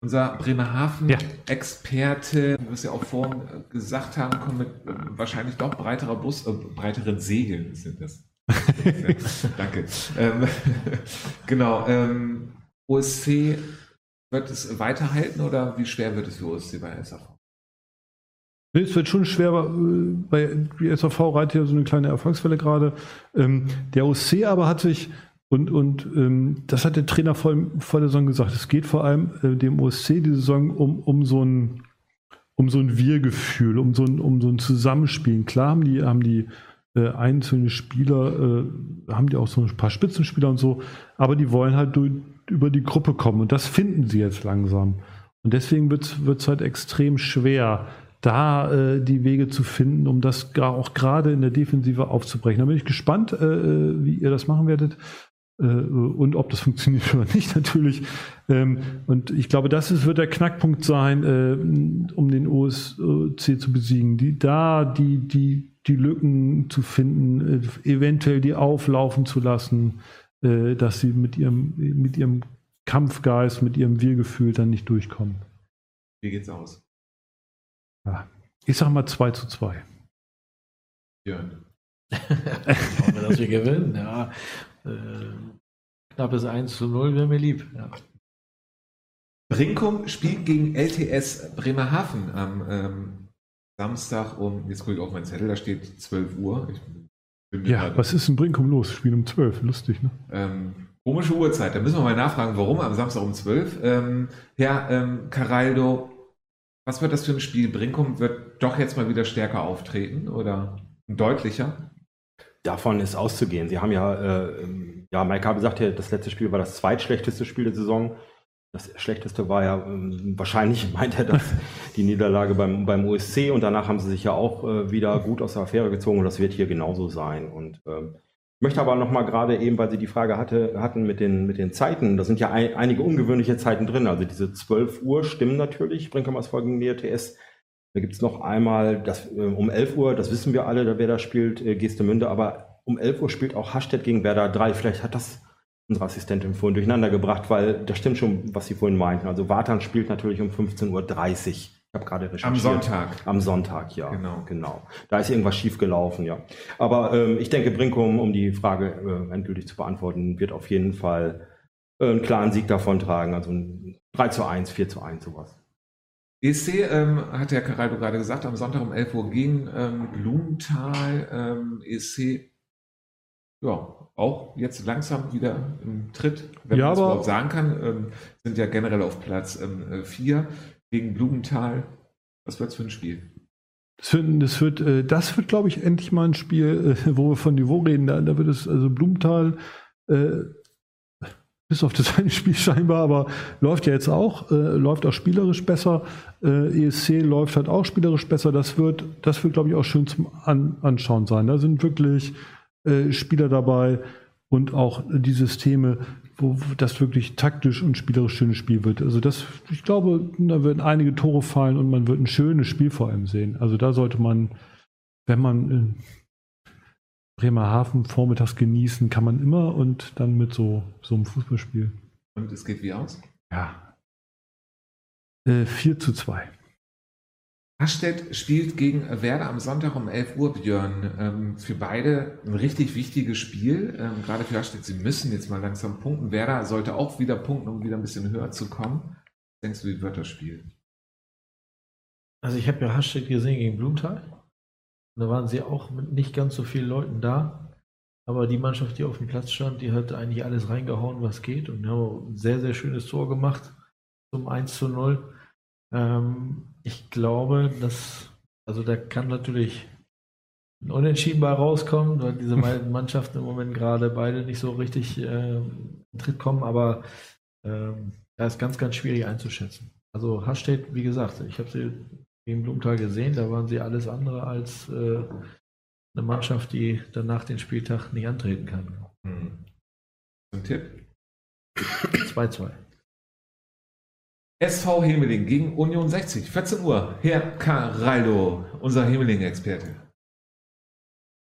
Unser Bremerhaven-Experte, wie wir es ja auch vorhin äh, gesagt haben, kommt mit äh, wahrscheinlich doch breiterer Bus, äh, breiteren Segeln sind das. Danke. Ähm, genau. Ähm, OSC, wird es weiterhalten oder wie schwer wird es für OSC bei SAV? Nee, Es wird schon schwer, äh, bei die SAV reitet ja so eine kleine Erfolgswelle gerade. Ähm, der OC aber hat sich, und, und ähm, das hat der Trainer vor, vor der Saison gesagt, es geht vor allem äh, dem OSC die Saison um, um so ein um so ein Wir-Gefühl, um so ein, um so ein Zusammenspielen. Klar haben die, haben die äh, einzelne Spieler, äh, haben die auch so ein paar Spitzenspieler und so, aber die wollen halt durch, über die Gruppe kommen und das finden sie jetzt langsam. Und deswegen wird es halt extrem schwer, da äh, die Wege zu finden, um das auch gerade in der Defensive aufzubrechen. Da bin ich gespannt, äh, wie ihr das machen werdet äh, und ob das funktioniert oder nicht natürlich. Ähm, und ich glaube, das ist, wird der Knackpunkt sein, äh, um den OSC zu besiegen. Die, da die, die, die Lücken zu finden, äh, eventuell die auflaufen zu lassen, äh, dass sie mit ihrem, mit ihrem Kampfgeist, mit ihrem Wir-Gefühl dann nicht durchkommen. Wie geht's aus? Ja. Ich sag mal 2 zu 2. Björn. Hoffen wir, dass wir gewinnen. Ja. Äh, knappes 1 zu 0 wäre mir lieb. Ja. Brinkum spielt gegen LTS Bremerhaven am ähm, Samstag um, jetzt gucke ich auf meinen Zettel, da steht 12 Uhr. Ich bin mir Ja, gerade- was ist in Brinkum los? Spiel um 12. Lustig, ne? Ähm, komische Uhrzeit. Da müssen wir mal nachfragen, warum am Samstag um 12. Ähm, Herr ähm, Caraldo, was wird das für ein Spiel? Brinkum wird doch jetzt mal wieder stärker auftreten oder deutlicher? Davon ist auszugehen. Sie haben ja, äh, ähm, ja, Mike habe gesagt, das letzte Spiel war das zweitschlechteste Spiel der Saison. Das schlechteste war ja, ähm, wahrscheinlich meint er das, die Niederlage beim, beim USC und danach haben sie sich ja auch äh, wieder gut aus der Affäre gezogen und das wird hier genauso sein. Und ähm, möchte aber nochmal gerade eben, weil Sie die Frage hatte, hatten mit den, mit den Zeiten, da sind ja ein, einige ungewöhnliche Zeiten drin. Also diese 12 Uhr stimmen natürlich, Brinkham folgenden DRTS. Da gibt es noch einmal das, äh, um 11 Uhr, das wissen wir alle, wer da spielt, äh, Geestemünde, aber um 11 Uhr spielt auch Hastedt gegen Werder 3. Vielleicht hat das unsere Assistentin vorhin durcheinander gebracht, weil das stimmt schon, was Sie vorhin meinten. Also Wartan spielt natürlich um 15.30 Uhr. Ich habe gerade recherchiert. Am Sonntag. Am Sonntag, ja. Genau. genau. Da ist irgendwas schief gelaufen, ja. Aber ähm, ich denke, Brinkum, um die Frage äh, endgültig zu beantworten, wird auf jeden Fall äh, einen klaren Sieg davon tragen. Also ein 3 zu 1, 4 zu 1, sowas. ESC, ähm, hat der Caraldo gerade gesagt, am Sonntag um 11 Uhr gegen ähm, Blumenthal. Ähm, ESC, ja, auch jetzt langsam wieder im Tritt, wenn Ja, man das überhaupt sagen kann. Ähm, sind ja generell auf Platz 4 gegen Blumenthal. Was wird's für ein Spiel? Das wird, das wird, äh, das wird glaube ich, endlich mal ein Spiel, äh, wo wir von Niveau reden. Da, da wird es, also Blumenthal, äh, bis auf das eine Spiel scheinbar, aber läuft ja jetzt auch, äh, läuft auch spielerisch besser. Äh, ESC läuft halt auch spielerisch besser. Das wird, das wird, glaube ich, auch schön zum An Anschauen sein. Da sind wirklich äh, Spieler dabei und auch die Systeme, wo das wirklich taktisch und spielerisch schönes Spiel wird. Also das, ich glaube, da werden einige Tore fallen und man wird ein schönes Spiel vor allem sehen. Also da sollte man, wenn man in Bremerhaven vormittags genießen, kann man immer und dann mit so, so einem Fußballspiel. Und es geht wie aus? Ja. Äh, 4 zu 2. Hastedt spielt gegen Werder am Sonntag um 11 Uhr, Björn. Ähm, für beide ein richtig wichtiges Spiel. Ähm, gerade für Hastedt, sie müssen jetzt mal langsam punkten. Werder sollte auch wieder punkten, um wieder ein bisschen höher zu kommen. Was denkst du, wie wird das Spiel? Also ich habe ja Hashtag gesehen gegen Blumenthal. Da waren sie auch mit nicht ganz so vielen Leuten da. Aber die Mannschaft, die auf dem Platz stand, die hat eigentlich alles reingehauen, was geht. Und haben ein sehr, sehr schönes Tor gemacht zum 1 zu 0. Ähm, ich glaube, dass, also da kann natürlich ein Unentschieden bei rauskommen, weil diese beiden Mannschaften im Moment gerade beide nicht so richtig äh, in Tritt kommen. Aber ähm, da ist ganz, ganz schwierig einzuschätzen. Also Hasstedt, wie gesagt, ich habe sie gegen Blumenthal gesehen, da waren sie alles andere als äh, eine Mannschaft, die danach den Spieltag nicht antreten kann. Hm. Ein Tipp? 2-2. SV Hemeling gegen Union 60, 14 Uhr. Herr Caraldo, unser Hemeling-Experte.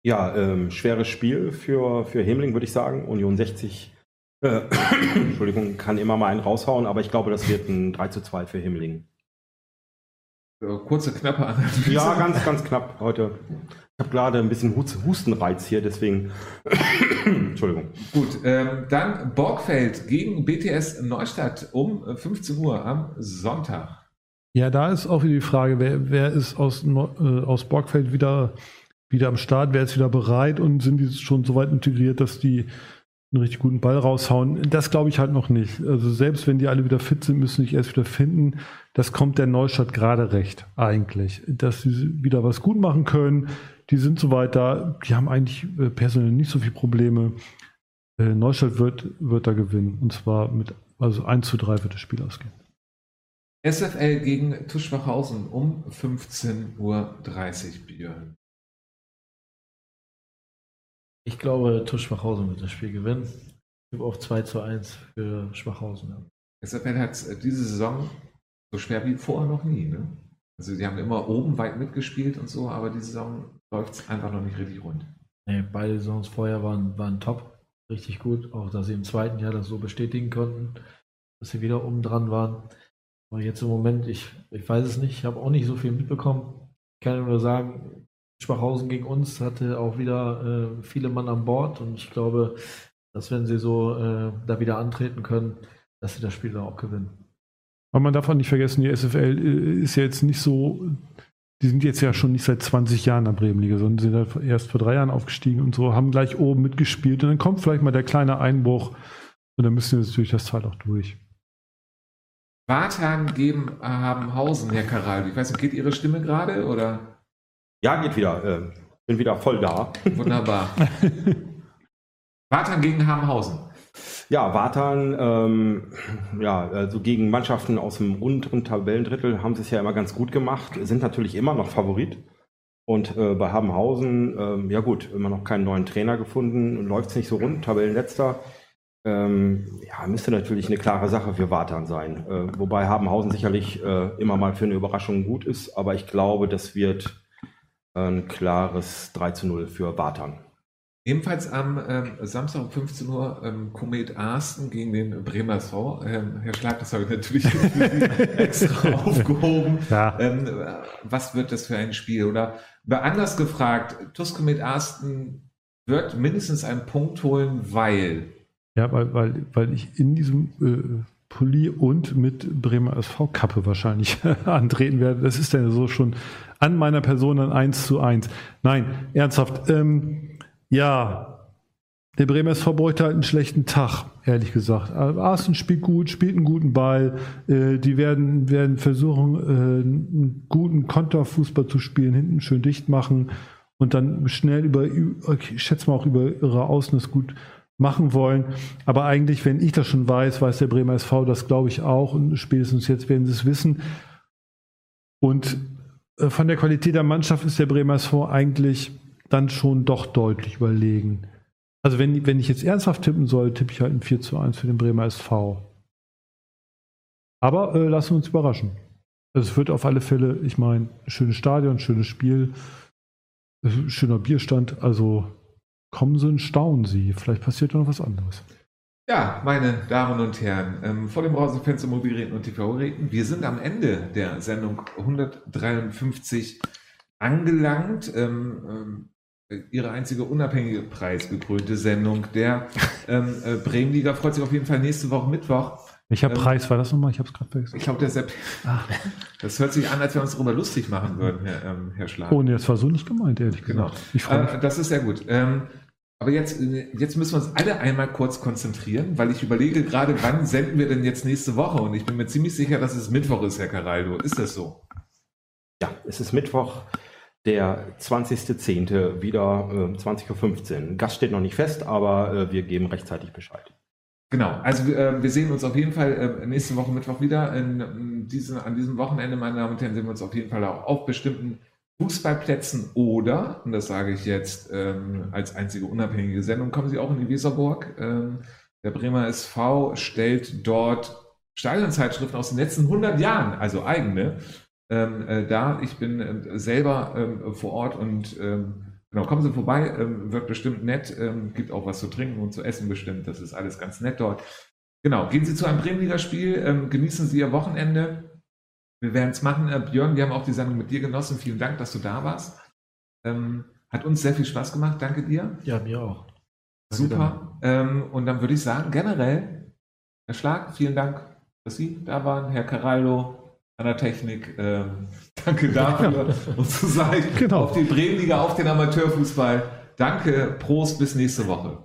Ja, ähm, schweres Spiel für, für Hemling, würde ich sagen. Union 60, äh, Entschuldigung, kann immer mal einen raushauen, aber ich glaube, das wird ein 3 zu 2 für Hemling. Äh, Kurze, knappe Analyse. Ja, ganz, ganz knapp heute. Ich habe gerade ein bisschen Hus- Hustenreiz hier, deswegen. Entschuldigung. Gut, ähm, dann Borgfeld gegen BTS Neustadt um äh, 15 Uhr am Sonntag. Ja, da ist auch wieder die Frage, wer, wer ist aus, äh, aus Borgfeld wieder, wieder am Start, wer ist wieder bereit und sind die schon so weit integriert, dass die einen richtig guten Ball raushauen? Das glaube ich halt noch nicht. Also selbst wenn die alle wieder fit sind, müssen sich erst wieder finden. Das kommt der Neustadt gerade recht, eigentlich. Dass sie wieder was gut machen können. Die sind so weit da, die haben eigentlich äh, personell nicht so viele Probleme. Äh, Neustadt wird, wird da gewinnen. Und zwar mit, also 1 zu 3 wird das Spiel ausgehen. SFL gegen Tuschwachhausen um 15.30 Uhr, Björn. Ich glaube, TuS Schwachhausen wird das Spiel gewinnen. Ich habe auch 2 zu 1 für Schwachhausen. SFL hat äh, diese Saison so schwer wie vorher noch nie. Ne? Also die haben immer oben weit mitgespielt und so, aber diese Saison läuft es einfach noch nicht richtig rund. Nee, beide Saisons vorher waren, waren top. Richtig gut. Auch, dass sie im zweiten Jahr das so bestätigen konnten, dass sie wieder oben dran waren. Aber jetzt im Moment, ich, ich weiß es nicht, ich habe auch nicht so viel mitbekommen. Ich kann nur sagen, Schwachhausen gegen uns hatte auch wieder äh, viele Mann an Bord und ich glaube, dass wenn sie so äh, da wieder antreten können, dass sie das Spiel dann auch gewinnen. Aber man darf auch nicht vergessen, die SFL äh, ist ja jetzt nicht so, die sind jetzt ja schon nicht seit 20 Jahren in der Bremenliga, sondern sind halt erst vor drei Jahren aufgestiegen und so, haben gleich oben mitgespielt und dann kommt vielleicht mal der kleine Einbruch und dann müssen wir jetzt durch das Teil auch durch. Wartan geben Habenhausen, Herr Karal. Ich weiß nicht, geht Ihre Stimme gerade oder? Ja, geht wieder. Äh, bin wieder voll da. Wunderbar. Wartan gegen Habenhausen. Ja, Wartan, ähm, ja, also gegen Mannschaften aus dem unteren Tabellendrittel haben sie es ja immer ganz gut gemacht, sind natürlich immer noch Favorit. Und äh, bei Habenhausen, ähm, ja gut, immer noch keinen neuen Trainer gefunden, läuft es nicht so rund, Tabellenletzter. Ähm, ja, müsste natürlich eine klare Sache für Wartan sein. Äh, wobei Habenhausen sicherlich äh, immer mal für eine Überraschung gut ist, aber ich glaube, das wird ein klares 3 zu 0 für Wartan. Ebenfalls am ähm, Samstag um 15 Uhr ähm, Komet Arsten gegen den Bremer SV. Ähm, Herr Schlag, das habe ich natürlich extra aufgehoben. Ja. Ähm, was wird das für ein Spiel? Oder anders gefragt, TuS Komet Arsten wird mindestens einen Punkt holen, weil Ja, weil, weil, weil ich in diesem äh, Pulli und mit Bremer SV-Kappe wahrscheinlich antreten werde. Das ist ja so schon an meiner Person dann eins zu eins. Nein, ernsthaft. Ähm, ja, der Bremer SV bräuchte halt einen schlechten Tag, ehrlich gesagt. Also Arsen spielt gut, spielt einen guten Ball. Äh, die werden, werden versuchen, äh, einen guten Konterfußball zu spielen, hinten schön dicht machen und dann schnell über, ich schätze mal auch über ihre Außen das gut machen wollen. Aber eigentlich, wenn ich das schon weiß, weiß der Bremer SV das, glaube ich, auch. Und spätestens jetzt werden sie es wissen. Und von der Qualität der Mannschaft ist der Bremer SV eigentlich dann schon doch deutlich überlegen. Also wenn, wenn ich jetzt ernsthaft tippen soll, tippe ich halt ein 4 zu 1 für den Bremer SV. Aber äh, lassen wir uns überraschen. Also es wird auf alle Fälle, ich meine, schönes Stadion, schönes Spiel, äh, schöner Bierstand. Also kommen Sie und staunen Sie. Vielleicht passiert da noch was anderes. Ja, meine Damen und Herren, ähm, vor dem Rasenfenster Mobilgeräten und TV-Geräten, wir sind am Ende der Sendung 153 angelangt. Ähm, ähm, Ihre einzige unabhängige preisgekrönte Sendung der ähm, äh, Bremenliga freut sich auf jeden Fall nächste Woche Mittwoch. Welcher Ähm, Preis war das nochmal? Ich habe es gerade vergessen. Ich glaube, der Sepp. Das hört sich an, als wir uns darüber lustig machen würden, Herr, ähm, Herr Schlag. Oh, nee, das war so nicht gemeint, ehrlich Genau. gesagt. Ich freue mich. Äh, das ist sehr gut. Ähm, aber jetzt, äh, jetzt müssen wir uns alle einmal kurz konzentrieren, weil ich überlege gerade, wann senden wir denn jetzt nächste Woche? Und ich bin mir ziemlich sicher, dass es Mittwoch ist, Herr Caraldo. Ist das so? Ja, es ist Mittwoch, der 20.10. wieder äh, 20.15 Uhr. Gast steht noch nicht fest, aber äh, wir geben rechtzeitig Bescheid. Genau, also äh, wir sehen uns auf jeden Fall äh, nächste Woche Mittwoch wieder. In, in diesen, an diesem Wochenende, meine Damen und Herren, sehen wir uns auf jeden Fall auch auf bestimmten Fußballplätzen oder, und das sage ich jetzt ähm, als einzige unabhängige Sendung, kommen Sie auch in die Weserburg. Ähm, der Bremer SV stellt dort Stadionzeitschriften aus den letzten 100 Jahren, also eigene, ähm, äh, da. Ich bin äh, selber ähm, vor Ort und ähm, genau, kommen Sie vorbei, ähm, wird bestimmt nett, ähm, gibt auch was zu trinken und zu essen bestimmt, das ist alles ganz nett dort. Genau, gehen Sie zu einem Bremenliga-Spiel, ähm, genießen Sie Ihr Wochenende. Wir werden es machen. Äh, Björn, wir haben auch die Sendung mit dir genossen. Vielen Dank, dass du da warst. Ähm, hat uns sehr viel Spaß gemacht. Danke dir. Ja, mir auch. Super. Ähm, und dann würde ich sagen, generell, Herr Schlag, vielen Dank, dass Sie da waren. Herr Carallo an der Technik, ähm, danke dafür. Und zu sagen, Genau. auf die Bremenliga, auf den Amateurfußball. Danke, Prost, bis nächste Woche.